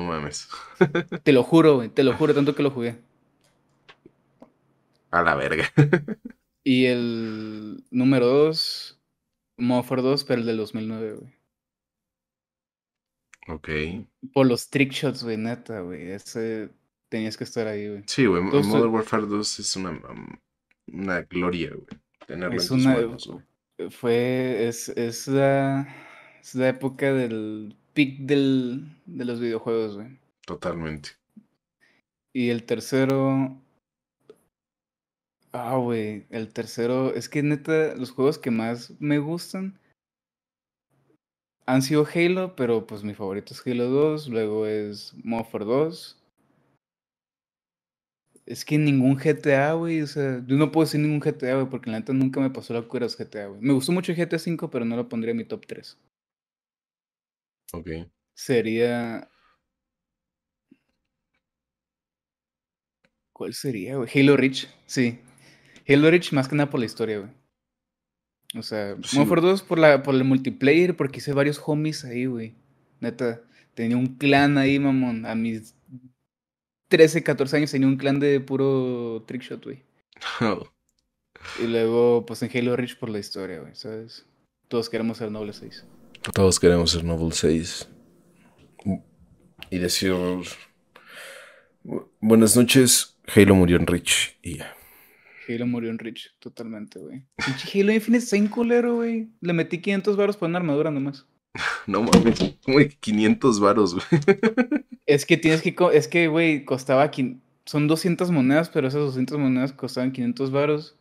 No mames. (laughs) te lo juro, güey. Te lo juro, tanto que lo jugué. A la verga. (laughs) y el número 2, Moffer 2, pero el del 2009, güey. Ok. Por los trickshots, güey, neta, güey. Ese tenías que estar ahí, güey. Sí, güey. Modern Warfare 2 es una, um, una gloria, güey. Tenerlo es en una, manos, güey. Fue. Es, es, la, es la época del pic del, de los videojuegos, güey. Totalmente. Y el tercero. Ah, güey. El tercero. Es que neta, los juegos que más me gustan han sido Halo, pero pues mi favorito es Halo 2, luego es Moffer 2. Es que ningún GTA, güey, o sea, yo no puedo decir ningún GTA, güey, porque la neta nunca me pasó la cura de GTA, güey. Me gustó mucho GTA 5, pero no lo pondría en mi top 3. Ok. Sería... ¿Cuál sería, güey? Halo Reach, sí. Halo Reach más que nada por la historia, güey. O sea, sí. Moffer 2 por, la, por el multiplayer, porque hice varios homies ahí, güey. Neta, tenía un clan ahí, mamón. A mis 13, 14 años tenía un clan de puro trickshot, güey. (laughs) Y luego, pues en Halo Reach por la historia, güey, ¿sabes? Todos queremos ser Noble 6. Todos queremos ser Noble 6. Y decir... Buenas noches, Halo murió en Reach y ya. Halo murió en Reach, totalmente, güey. Halo Infinite está en culero, güey. Le metí 500 baros para una armadura nomás. (laughs) No mames, como 500 varos, güey. (laughs) Es que tienes que, es que, güey, costaba, son 200 monedas, pero esas 200 monedas costaban 500 varos.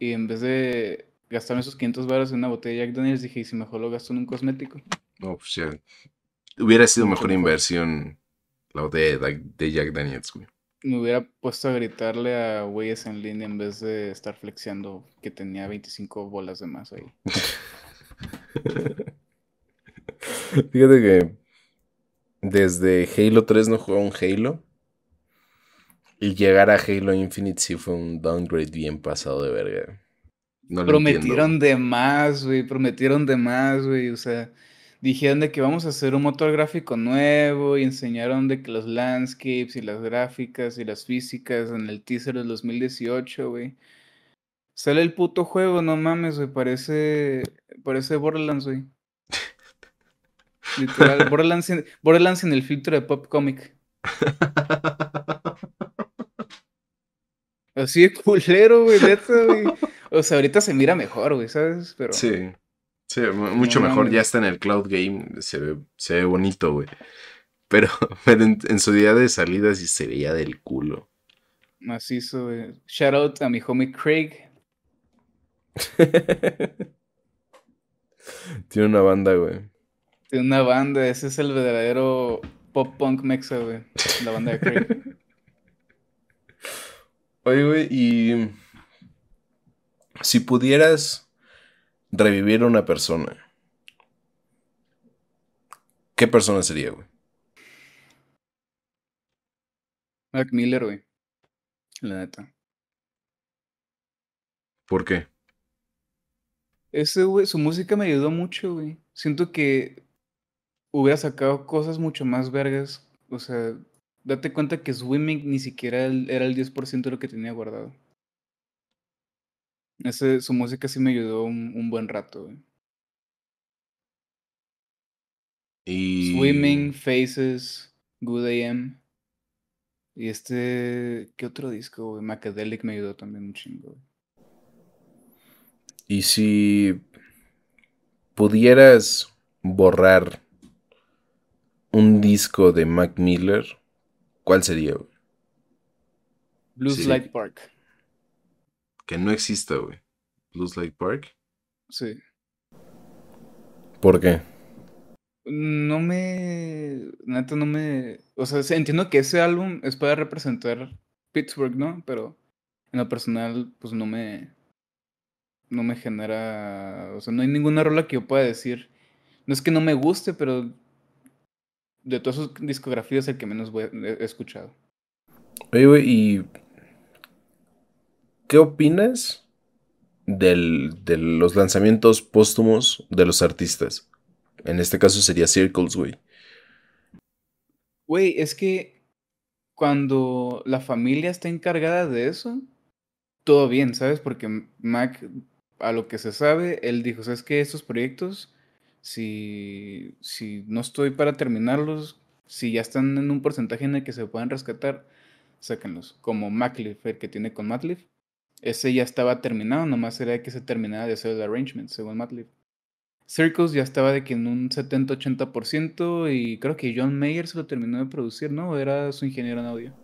Y en vez de gastarme esos 500 varos en una botella de Jack Daniels, dije, ¿y si mejor lo gasto en un cosmético? No, pues ya. Hubiera sido mejor inversión la botella de Jack Daniels, güey. Me hubiera puesto a gritarle a güeyes en línea en vez de estar flexiando que tenía 25 bolas de más ahí. (laughs) Fíjate que desde Halo 3 no jugaba un Halo. Y llegar a Halo Infinite sí fue un downgrade bien pasado de verga. Prometieron de más, güey. Prometieron de más, güey. O sea, dijeron de que vamos a hacer un motor gráfico nuevo y enseñaron de que los landscapes y las gráficas y las físicas en el teaser del 2018, güey. Sale el puto juego, no mames, güey. Parece, parece Borderlands, güey. Literal, (laughs) Borderlands en, el filtro de Pop Comic. (laughs) Así de culero, güey, güey. O sea, ahorita se mira mejor, güey, ¿sabes? Pero... Sí, sí, mucho mejor. Ya está en el cloud game, se ve, se ve bonito, güey. Pero, (laughs) en, su día de salida sí se veía del culo. Macizo, güey. Shout out a mi homie Craig. (laughs) Tiene una banda, güey de una banda. Ese es el verdadero pop punk mexa, güey. La banda de Craig. (laughs) Oye, güey, y si pudieras revivir a una persona, ¿qué persona sería, güey? Mac Miller, güey. La neta. ¿Por qué? Ese, güey, su música me ayudó mucho, güey. Siento que hubiera sacado cosas mucho más vergas. O sea, date cuenta que Swimming ni siquiera era el 10% de lo que tenía guardado. Ese, su música sí me ayudó un, buen rato, güey. Y... Swimming, Faces, Good AM. Y este, ¿qué otro disco, güey? Macadelic me ayudó también un chingo. Y si pudieras borrar un disco de Mac Miller, ¿cuál sería, güey? Blues Light Park. Que no exista, güey. Blues Light Park. Sí. ¿Por qué? No me. Neta, no me. O sea, entiendo que ese álbum es para representar Pittsburgh, ¿no? Pero en lo personal, pues no me. No me genera. O sea, no hay ninguna rola que yo pueda decir. No es que no me guste, pero de todas sus discografías, el que menos he escuchado. Oye, güey, ¿y qué opinas del, de los lanzamientos póstumos de los artistas? En este caso sería Circles, güey. Güey, es que cuando la familia está encargada de eso, todo bien, ¿sabes? Porque Mac, a lo que se sabe, él dijo, ¿sabes qué? Estos proyectos si, si no estoy para terminarlos, si ya están en un porcentaje en el que se puedan rescatar, sáquenlos. Como Macliff, el que tiene con Matliff. Ese ya estaba terminado, nomás era que se terminara de hacer el arrangement, según Matliff. Circles ya estaba de que en un 70-80% y creo que John Mayer se lo terminó de producir, ¿no? ¿O era su ingeniero en audio?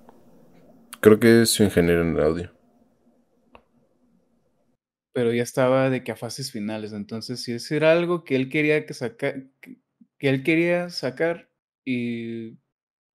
Creo que es su ingeniero en audio pero ya estaba de que a fases finales. Entonces, si eso era algo que él quería que sacar, que él quería sacar y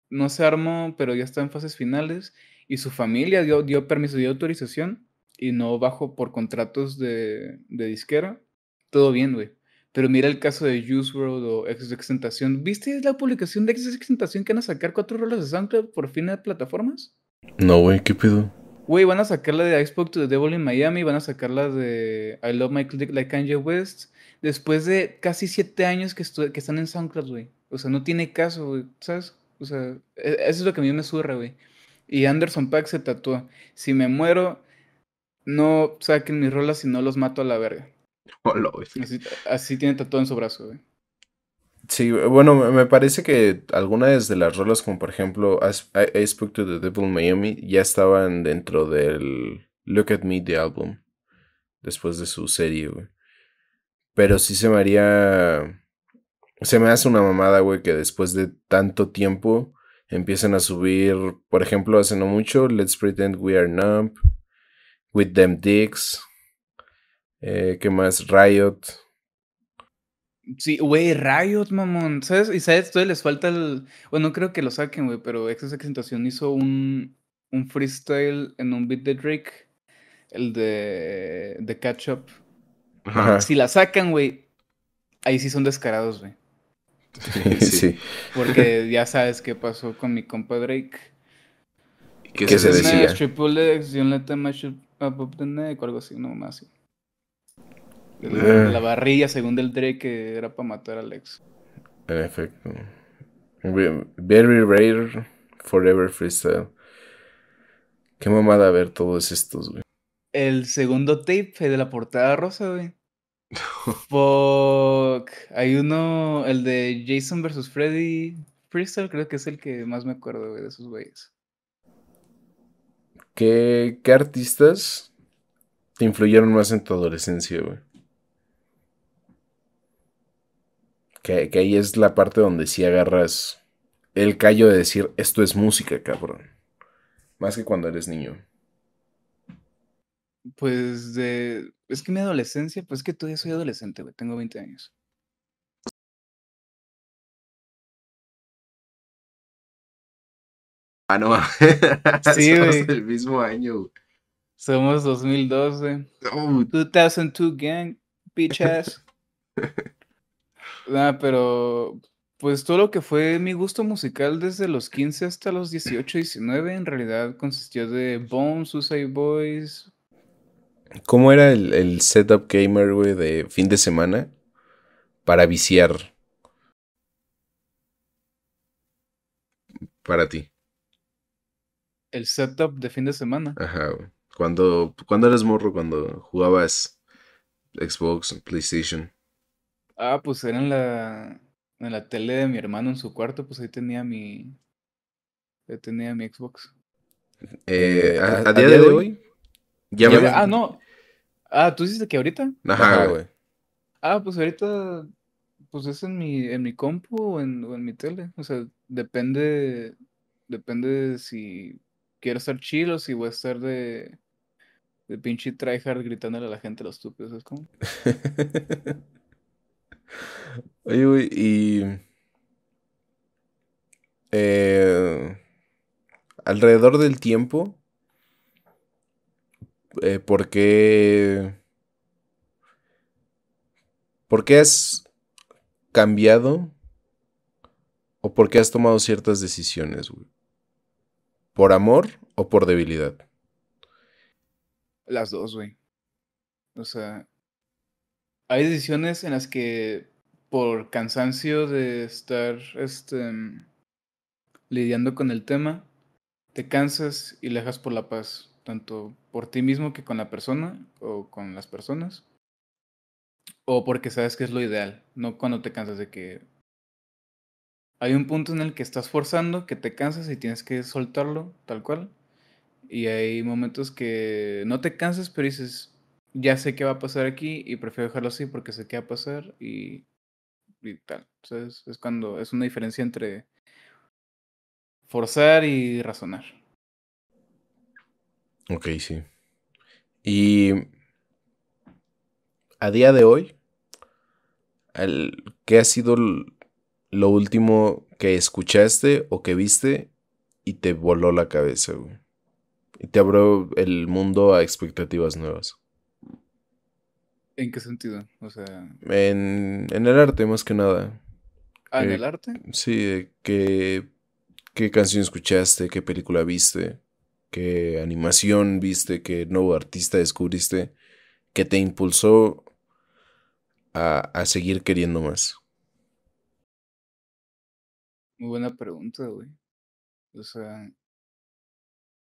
no se armó, pero ya está en fases finales y su familia dio, dio permiso, dio autorización y no bajo por contratos de, de disquera, todo bien, güey. Pero mira el caso de Juice World o Ex Extentación. ¿Viste la publicación de Ex Extentación que van a sacar cuatro rolas de SoundCloud por fin de plataformas? No, güey, ¿qué pedo? Güey, van a sacar la de Spoke to the Devil in Miami, van a sacar la de I Love My Click Like Kanye West. Después de casi siete años que, que están en SoundCloud, güey. O sea, no tiene caso, güey, ¿sabes? O sea, e, eso es lo que a mí me surra, güey. Y Anderson Pack se tatuó. Si me muero, no saquen mis rolas y no los mato a la verga. (laughs) así, así, tiene tatuado en su brazo, güey. Sí, bueno, me parece que algunas de las rolas, como por ejemplo I, Spoke to the Devil Miami, ya estaban dentro del Look at Me, the album, después de su serie, güey. Pero sí se me haría. Se me hace una mamada, güey, que después de tanto tiempo empiecen a subir, por ejemplo, hace no mucho, Let's Pretend We Are Numb, With Them Dicks, eh, ¿qué más? Riot. Sí, güey, Riot, mamón. ¿Sabes? Y sabes, todavía les falta el. Bueno, no creo que lo saquen, güey, pero Excess Exentación hizo un, un freestyle en un beat de Drake. El de. de Catch Up. Si la sacan, güey, ahí sí son descarados, güey. (laughs) Sí, sí. Porque ya sabes qué pasó con mi compa Drake. ¿Qué, se decía? Triple X, Don't let them up, up the neck, o algo así, no más. La, la barrilla, según el Drake, que era para matar a Alex. En efecto. Very rare, forever freestyle. Qué mamada ver todos estos, güey. El segundo tape de la portada rosa, güey. (laughs) Fuck. Hay uno, el de Jason vs. Freddy Freestyle, creo que es el que más me acuerdo, güey, de esos güeyes. ¿Qué, ¿Qué artistas te influyeron más en tu adolescencia, güey? Que, ahí es la parte donde sí agarras el callo de decir, esto es música, cabrón. Más que cuando eres niño. Pues de... Es que mi adolescencia, pues es que todavía soy adolescente, güey. Tengo 20 años. Ah, no. (laughs) (laughs) sí, güey. el mismo año. Somos 2012. 2002 gang, bitch ass. (laughs) Ah, pero pues todo lo que fue mi gusto musical desde los 15 hasta los 18, 19 en realidad consistió de Bones, Suicide Boys. ¿Cómo era el, setup gamer, güey, de fin de semana para viciar? Para ti. El setup de fin de semana. Ajá, güey. Cuando, cuando eras morro, cuando jugabas Xbox, PlayStation. Ah, pues era en la, en la tele de mi hermano en su cuarto, pues ahí tenía mi, ahí tenía mi Xbox. Eh, a, día, de, hoy, ya, Ah, no. Ah, ¿tú dices que ahorita? Ajá, güey. Ah, pues ahorita, pues es en mi, en mi compu o en, o en mi tele. O sea, depende, depende de si quiero estar chill o si voy a estar de, de pinche tryhard gritándole a la gente los estúpidos, ¿sabes cómo? (laughs) Oye, güey, y. Eh, alrededor del tiempo. Eh, ¿Por qué. ¿Por qué has cambiado? ¿O por qué has tomado ciertas decisiones, güey? ¿Por amor o por debilidad? Las dos, güey. O sea, hay decisiones en las que por cansancio de estar este, lidiando con el tema, te cansas y le dejas por la paz, tanto por ti mismo que con la persona o con las personas, o porque sabes que es lo ideal, no cuando te cansas de que hay un punto en el que estás forzando, que te cansas y tienes que soltarlo tal cual, y hay momentos que no te cansas, pero dices, ya sé qué va a pasar aquí y prefiero dejarlo así porque sé qué va a pasar y, y tal. Entonces es cuando es una diferencia entre forzar y razonar. Ok, sí. Y a día de hoy, ¿qué ha sido lo último que escuchaste o que viste y te voló la cabeza, Y te abrió el mundo a expectativas nuevas. ¿En qué sentido? O sea. En, en el arte, más que nada. ¿Ah, en el arte? Sí, qué, qué canción escuchaste, qué película viste, qué animación viste, qué nuevo artista descubriste, que te impulsó a, a seguir queriendo más. Muy buena pregunta, güey. O sea,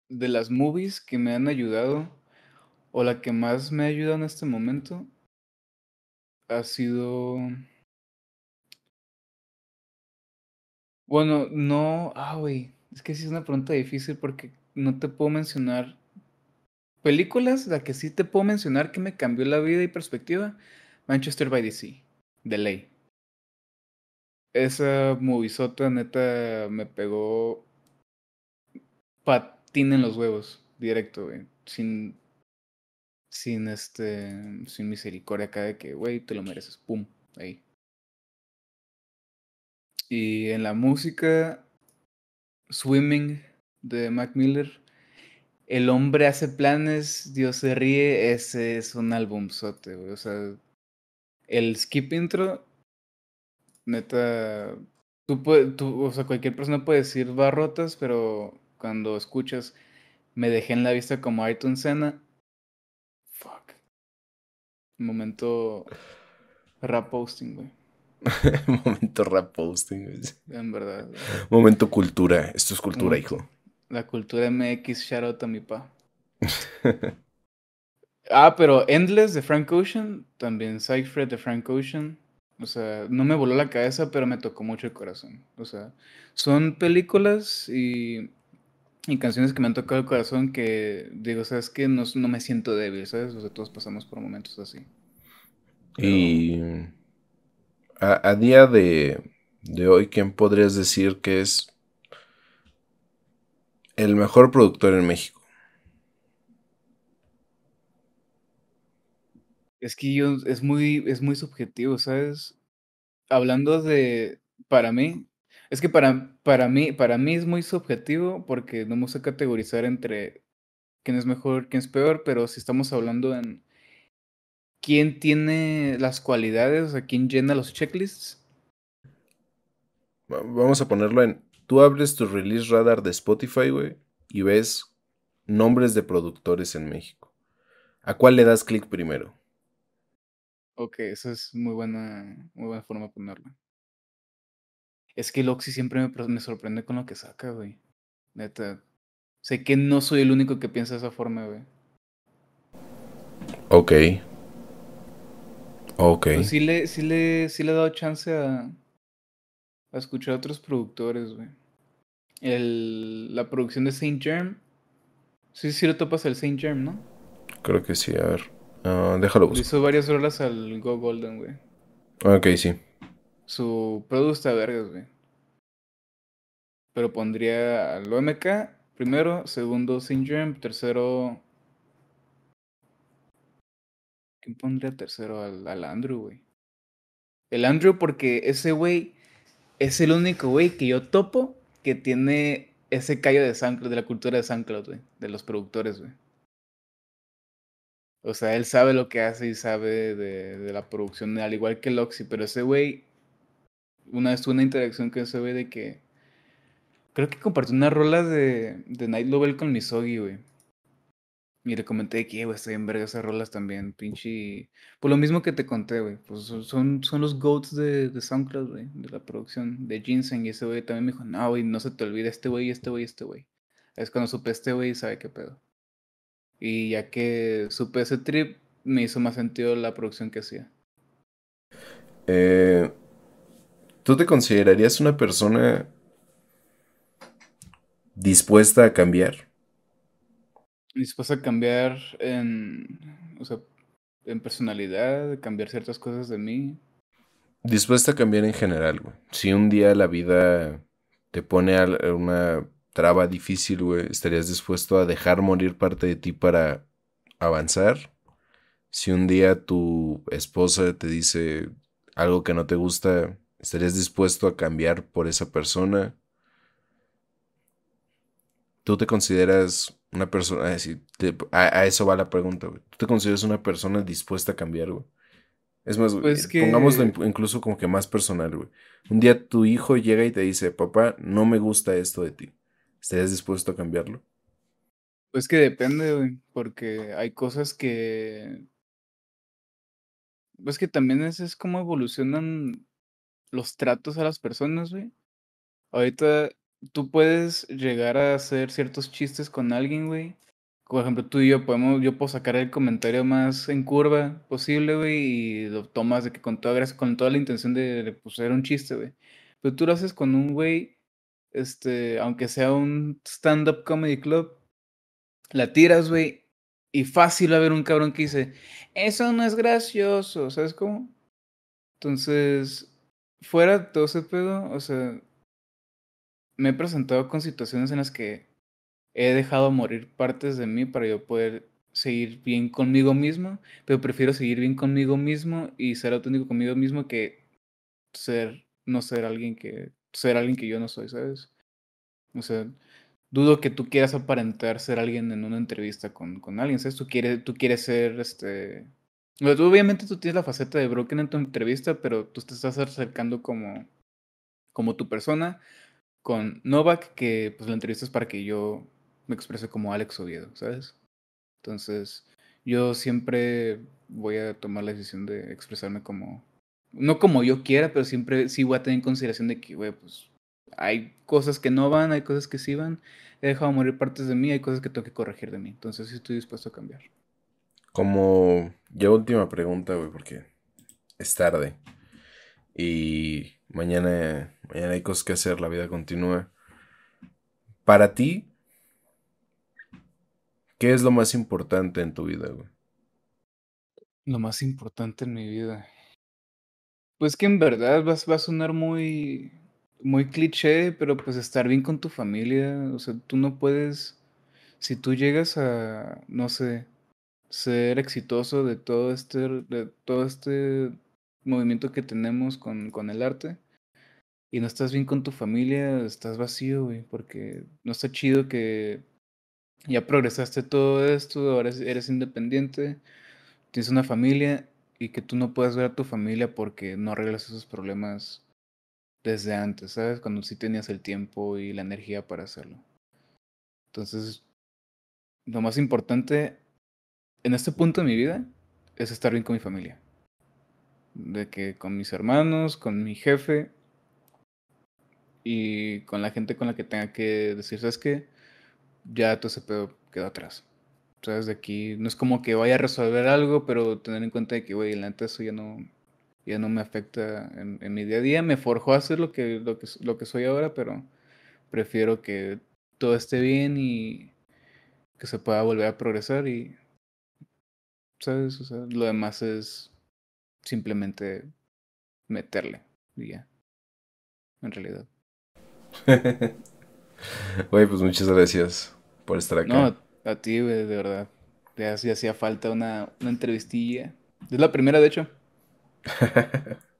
de las movies que me han ayudado, o la que más me ha ayudado en este momento, ha sido... Bueno, no, ah, güey, es que sí es una pregunta difícil porque no te puedo mencionar películas, la que sí te puedo mencionar que me cambió la vida y perspectiva, Manchester by the Sea, de ley. Esa movisota neta me pegó patín en los huevos, directo, güey, sin sin este, sin misericordia acá de que, güey, te lo mereces, pum, ahí. Y en la música, Swimming de Mac Miller, El hombre hace planes, Dios se ríe, ese es un álbumzote, güey, o sea, el skip intro, neta, tú, puedes, tú, o sea, cualquier persona puede decir barrotas, pero cuando escuchas, me dejé en la vista como Ayrton Senna. Momento rap posting, güey. (laughs) Momento rap posting, güey. En verdad. güey. Momento cultura. Esto es cultura, Momento- hijo. La cultura MX, shout out a mi pa. (laughs) Ah, pero Endless de Frank Ocean, también Cypher de Frank Ocean. O sea, no me voló la cabeza, pero me tocó mucho el corazón. O sea, son películas y, y canciones que me han tocado el corazón que digo, sabes que no, no me siento débil, ¿sabes? O sea, todos pasamos por momentos así. Y a, a día de, de hoy, ¿quién podrías decir que es el mejor productor en México? Es que yo, es muy, es muy subjetivo, ¿sabes? Hablando de, para mí, es que para, para mí, para mí es muy subjetivo porque no me gusta categorizar entre quién es mejor, quién es peor, pero si estamos hablando en quién tiene las cualidades, o sea, quién llena los checklists, Va- Vamos a ponerlo en. Tú abres tu release radar de Spotify, güey, y ves nombres de productores en México. ¿A cuál le das clic primero? ok, esa es muy buena, muy buena forma de ponerlo. Es que Loxy siempre me, sorprende con lo que saca, güey. Neta. Sé que no soy el único que piensa de esa forma, güey. Ok. Ok. Pues sí le, sí le, sí le he dado chance a, a escuchar a otros productores, güey. El, la producción de Saint Germ. Sí, sí lo topas el Saint Germ, ¿no? Creo que sí, a ver. Ah, déjalo Le buscar. hizo varias rolas al Go Golden, güey. Ok, sí. Su producto está vergas, güey. Pero pondría al OMK primero, segundo Germ, tercero... ¿Quién pondría tercero? Al, al Andrew, güey. El Andrew porque ese güey es el único güey que yo topo que tiene ese callo de SoundCloud, de la cultura de SoundCloud, güey. De los productores, güey. O sea, él sabe lo que hace y sabe de, de la producción, al igual que Loxy, pero ese güey, una vez tuve una interacción con ese güey de que, creo que compartió una rola de, de Night Level con Misogi, güey. Y le comenté que, "Eh, güey, estoy en verga esas rolas también, pinche... Por lo mismo que te conté, güey, pues son- son, son los GOATs de, de SoundCloud, güey, de la producción, de Ginseng, y ese güey también me dijo, no, güey, no se te olvide este güey, este güey, este güey. Es cuando supe este güey y sabe qué pedo. Y ya que supe ese trip, me hizo más sentido la producción que hacía. Eh, ¿Tú te considerarías una persona dispuesta a cambiar? Dispuesto a cambiar en, o sea, en personalidad, cambiar ciertas cosas de mí. Dispuesta a cambiar en general, güey. Si un día la vida te pone a una traba difícil, güey, ¿estarías dispuesto a dejar morir parte de ti para avanzar? Si un día tu esposa te dice algo que no te gusta, ¿estarías dispuesto a cambiar por esa persona? ¿Tú te consideras una persona, te- a, a eso va la pregunta, güey. ¿Tú te consideras una persona dispuesta a cambiar, güey? Es más, güey, Pues que- pongámoslo in- incluso como que más personal, güey. Un día tu hijo llega y te dice, papá, no me gusta esto de ti. ¿Estarías dispuesto a cambiarlo? Pues que depende, güey, porque hay cosas que... Pues que también es, es como evolucionan los tratos a las personas, güey. ahorita tú puedes llegar a hacer ciertos chistes con alguien, güey. Por ejemplo, tú y yo podemos, yo puedo sacar el comentario más en curva posible, güey, y lo tomas de que con toda gracia, con toda la intención de, de pues, un chiste, güey. Pero tú lo haces con un güey, este, aunque sea un stand-up comedy club, la tiras, güey, y fácil va a haber un cabrón que dice, eso no es gracioso, ¿sabes cómo? Entonces, fuera de todo ese pedo, o sea, me he presentado con situaciones en las que he dejado morir partes de mí para yo poder seguir bien conmigo mismo, pero prefiero seguir bien conmigo mismo y ser auténtico conmigo mismo que ser, no ser alguien que, ser alguien que yo no soy, ¿sabes? O sea, dudo que tú quieras aparentar ser alguien en una entrevista con, con alguien, ¿sabes? Tú quieres, tú quieres ser, este... obviamente tú tienes la faceta de Broken en tu entrevista, pero tú te estás acercando como, como tu persona con Novak, que pues la entrevista es para que yo me exprese como Alex Oviedo, ¿sabes? Entonces, yo siempre voy a tomar la decisión de expresarme como, no como yo quiera, pero siempre sí voy a tener en consideración de que, pues hay cosas que no van, hay cosas que sí van, he dejado morir partes de mí, hay cosas que tengo que corregir de mí, entonces sí estoy dispuesto a cambiar. Como ya última pregunta, güey, porque es tarde y mañana, mañana hay cosas que hacer, la vida continúa. Para ti, ¿qué es lo más importante en tu vida, güey? Lo más importante en mi vida. Pues que en verdad va, a sonar muy, muy cliché, pero pues estar bien con tu familia, o sea, tú no puedes, si tú llegas a, no sé, ser exitoso de todo este, de todo este movimiento que tenemos con, con el arte y no estás bien con tu familia, estás vacío, güey, porque no está chido que ya progresaste todo esto, ahora eres independiente, tienes una familia y que tú no puedas ver a tu familia porque no arreglas esos problemas desde antes, ¿sabes? Cuando sí tenías el tiempo y la energía para hacerlo. Entonces, lo más importante en este punto de mi vida es estar bien con mi familia. De que con mis hermanos, con mi jefe y con la gente con la que tenga que decir, ¿sabes qué? Ya todo ese pedo quedó atrás. ¿Sabes? De aquí no es como que vaya a resolver algo, pero tener en cuenta de que, güey, la eso ya no, ya no me afecta en, mi día a día. Me forjó a ser lo que, lo, que, lo que soy ahora, pero prefiero que todo esté bien y que se pueda volver a progresar y, ¿sabes? O sea, lo demás es simplemente meterle y ya. En realidad. (laughs) Güey, pues muchas gracias por estar acá. No, a ti, güey, de verdad. Ya, ya hacía falta una, una entrevistilla. Es la primera, de hecho. (laughs)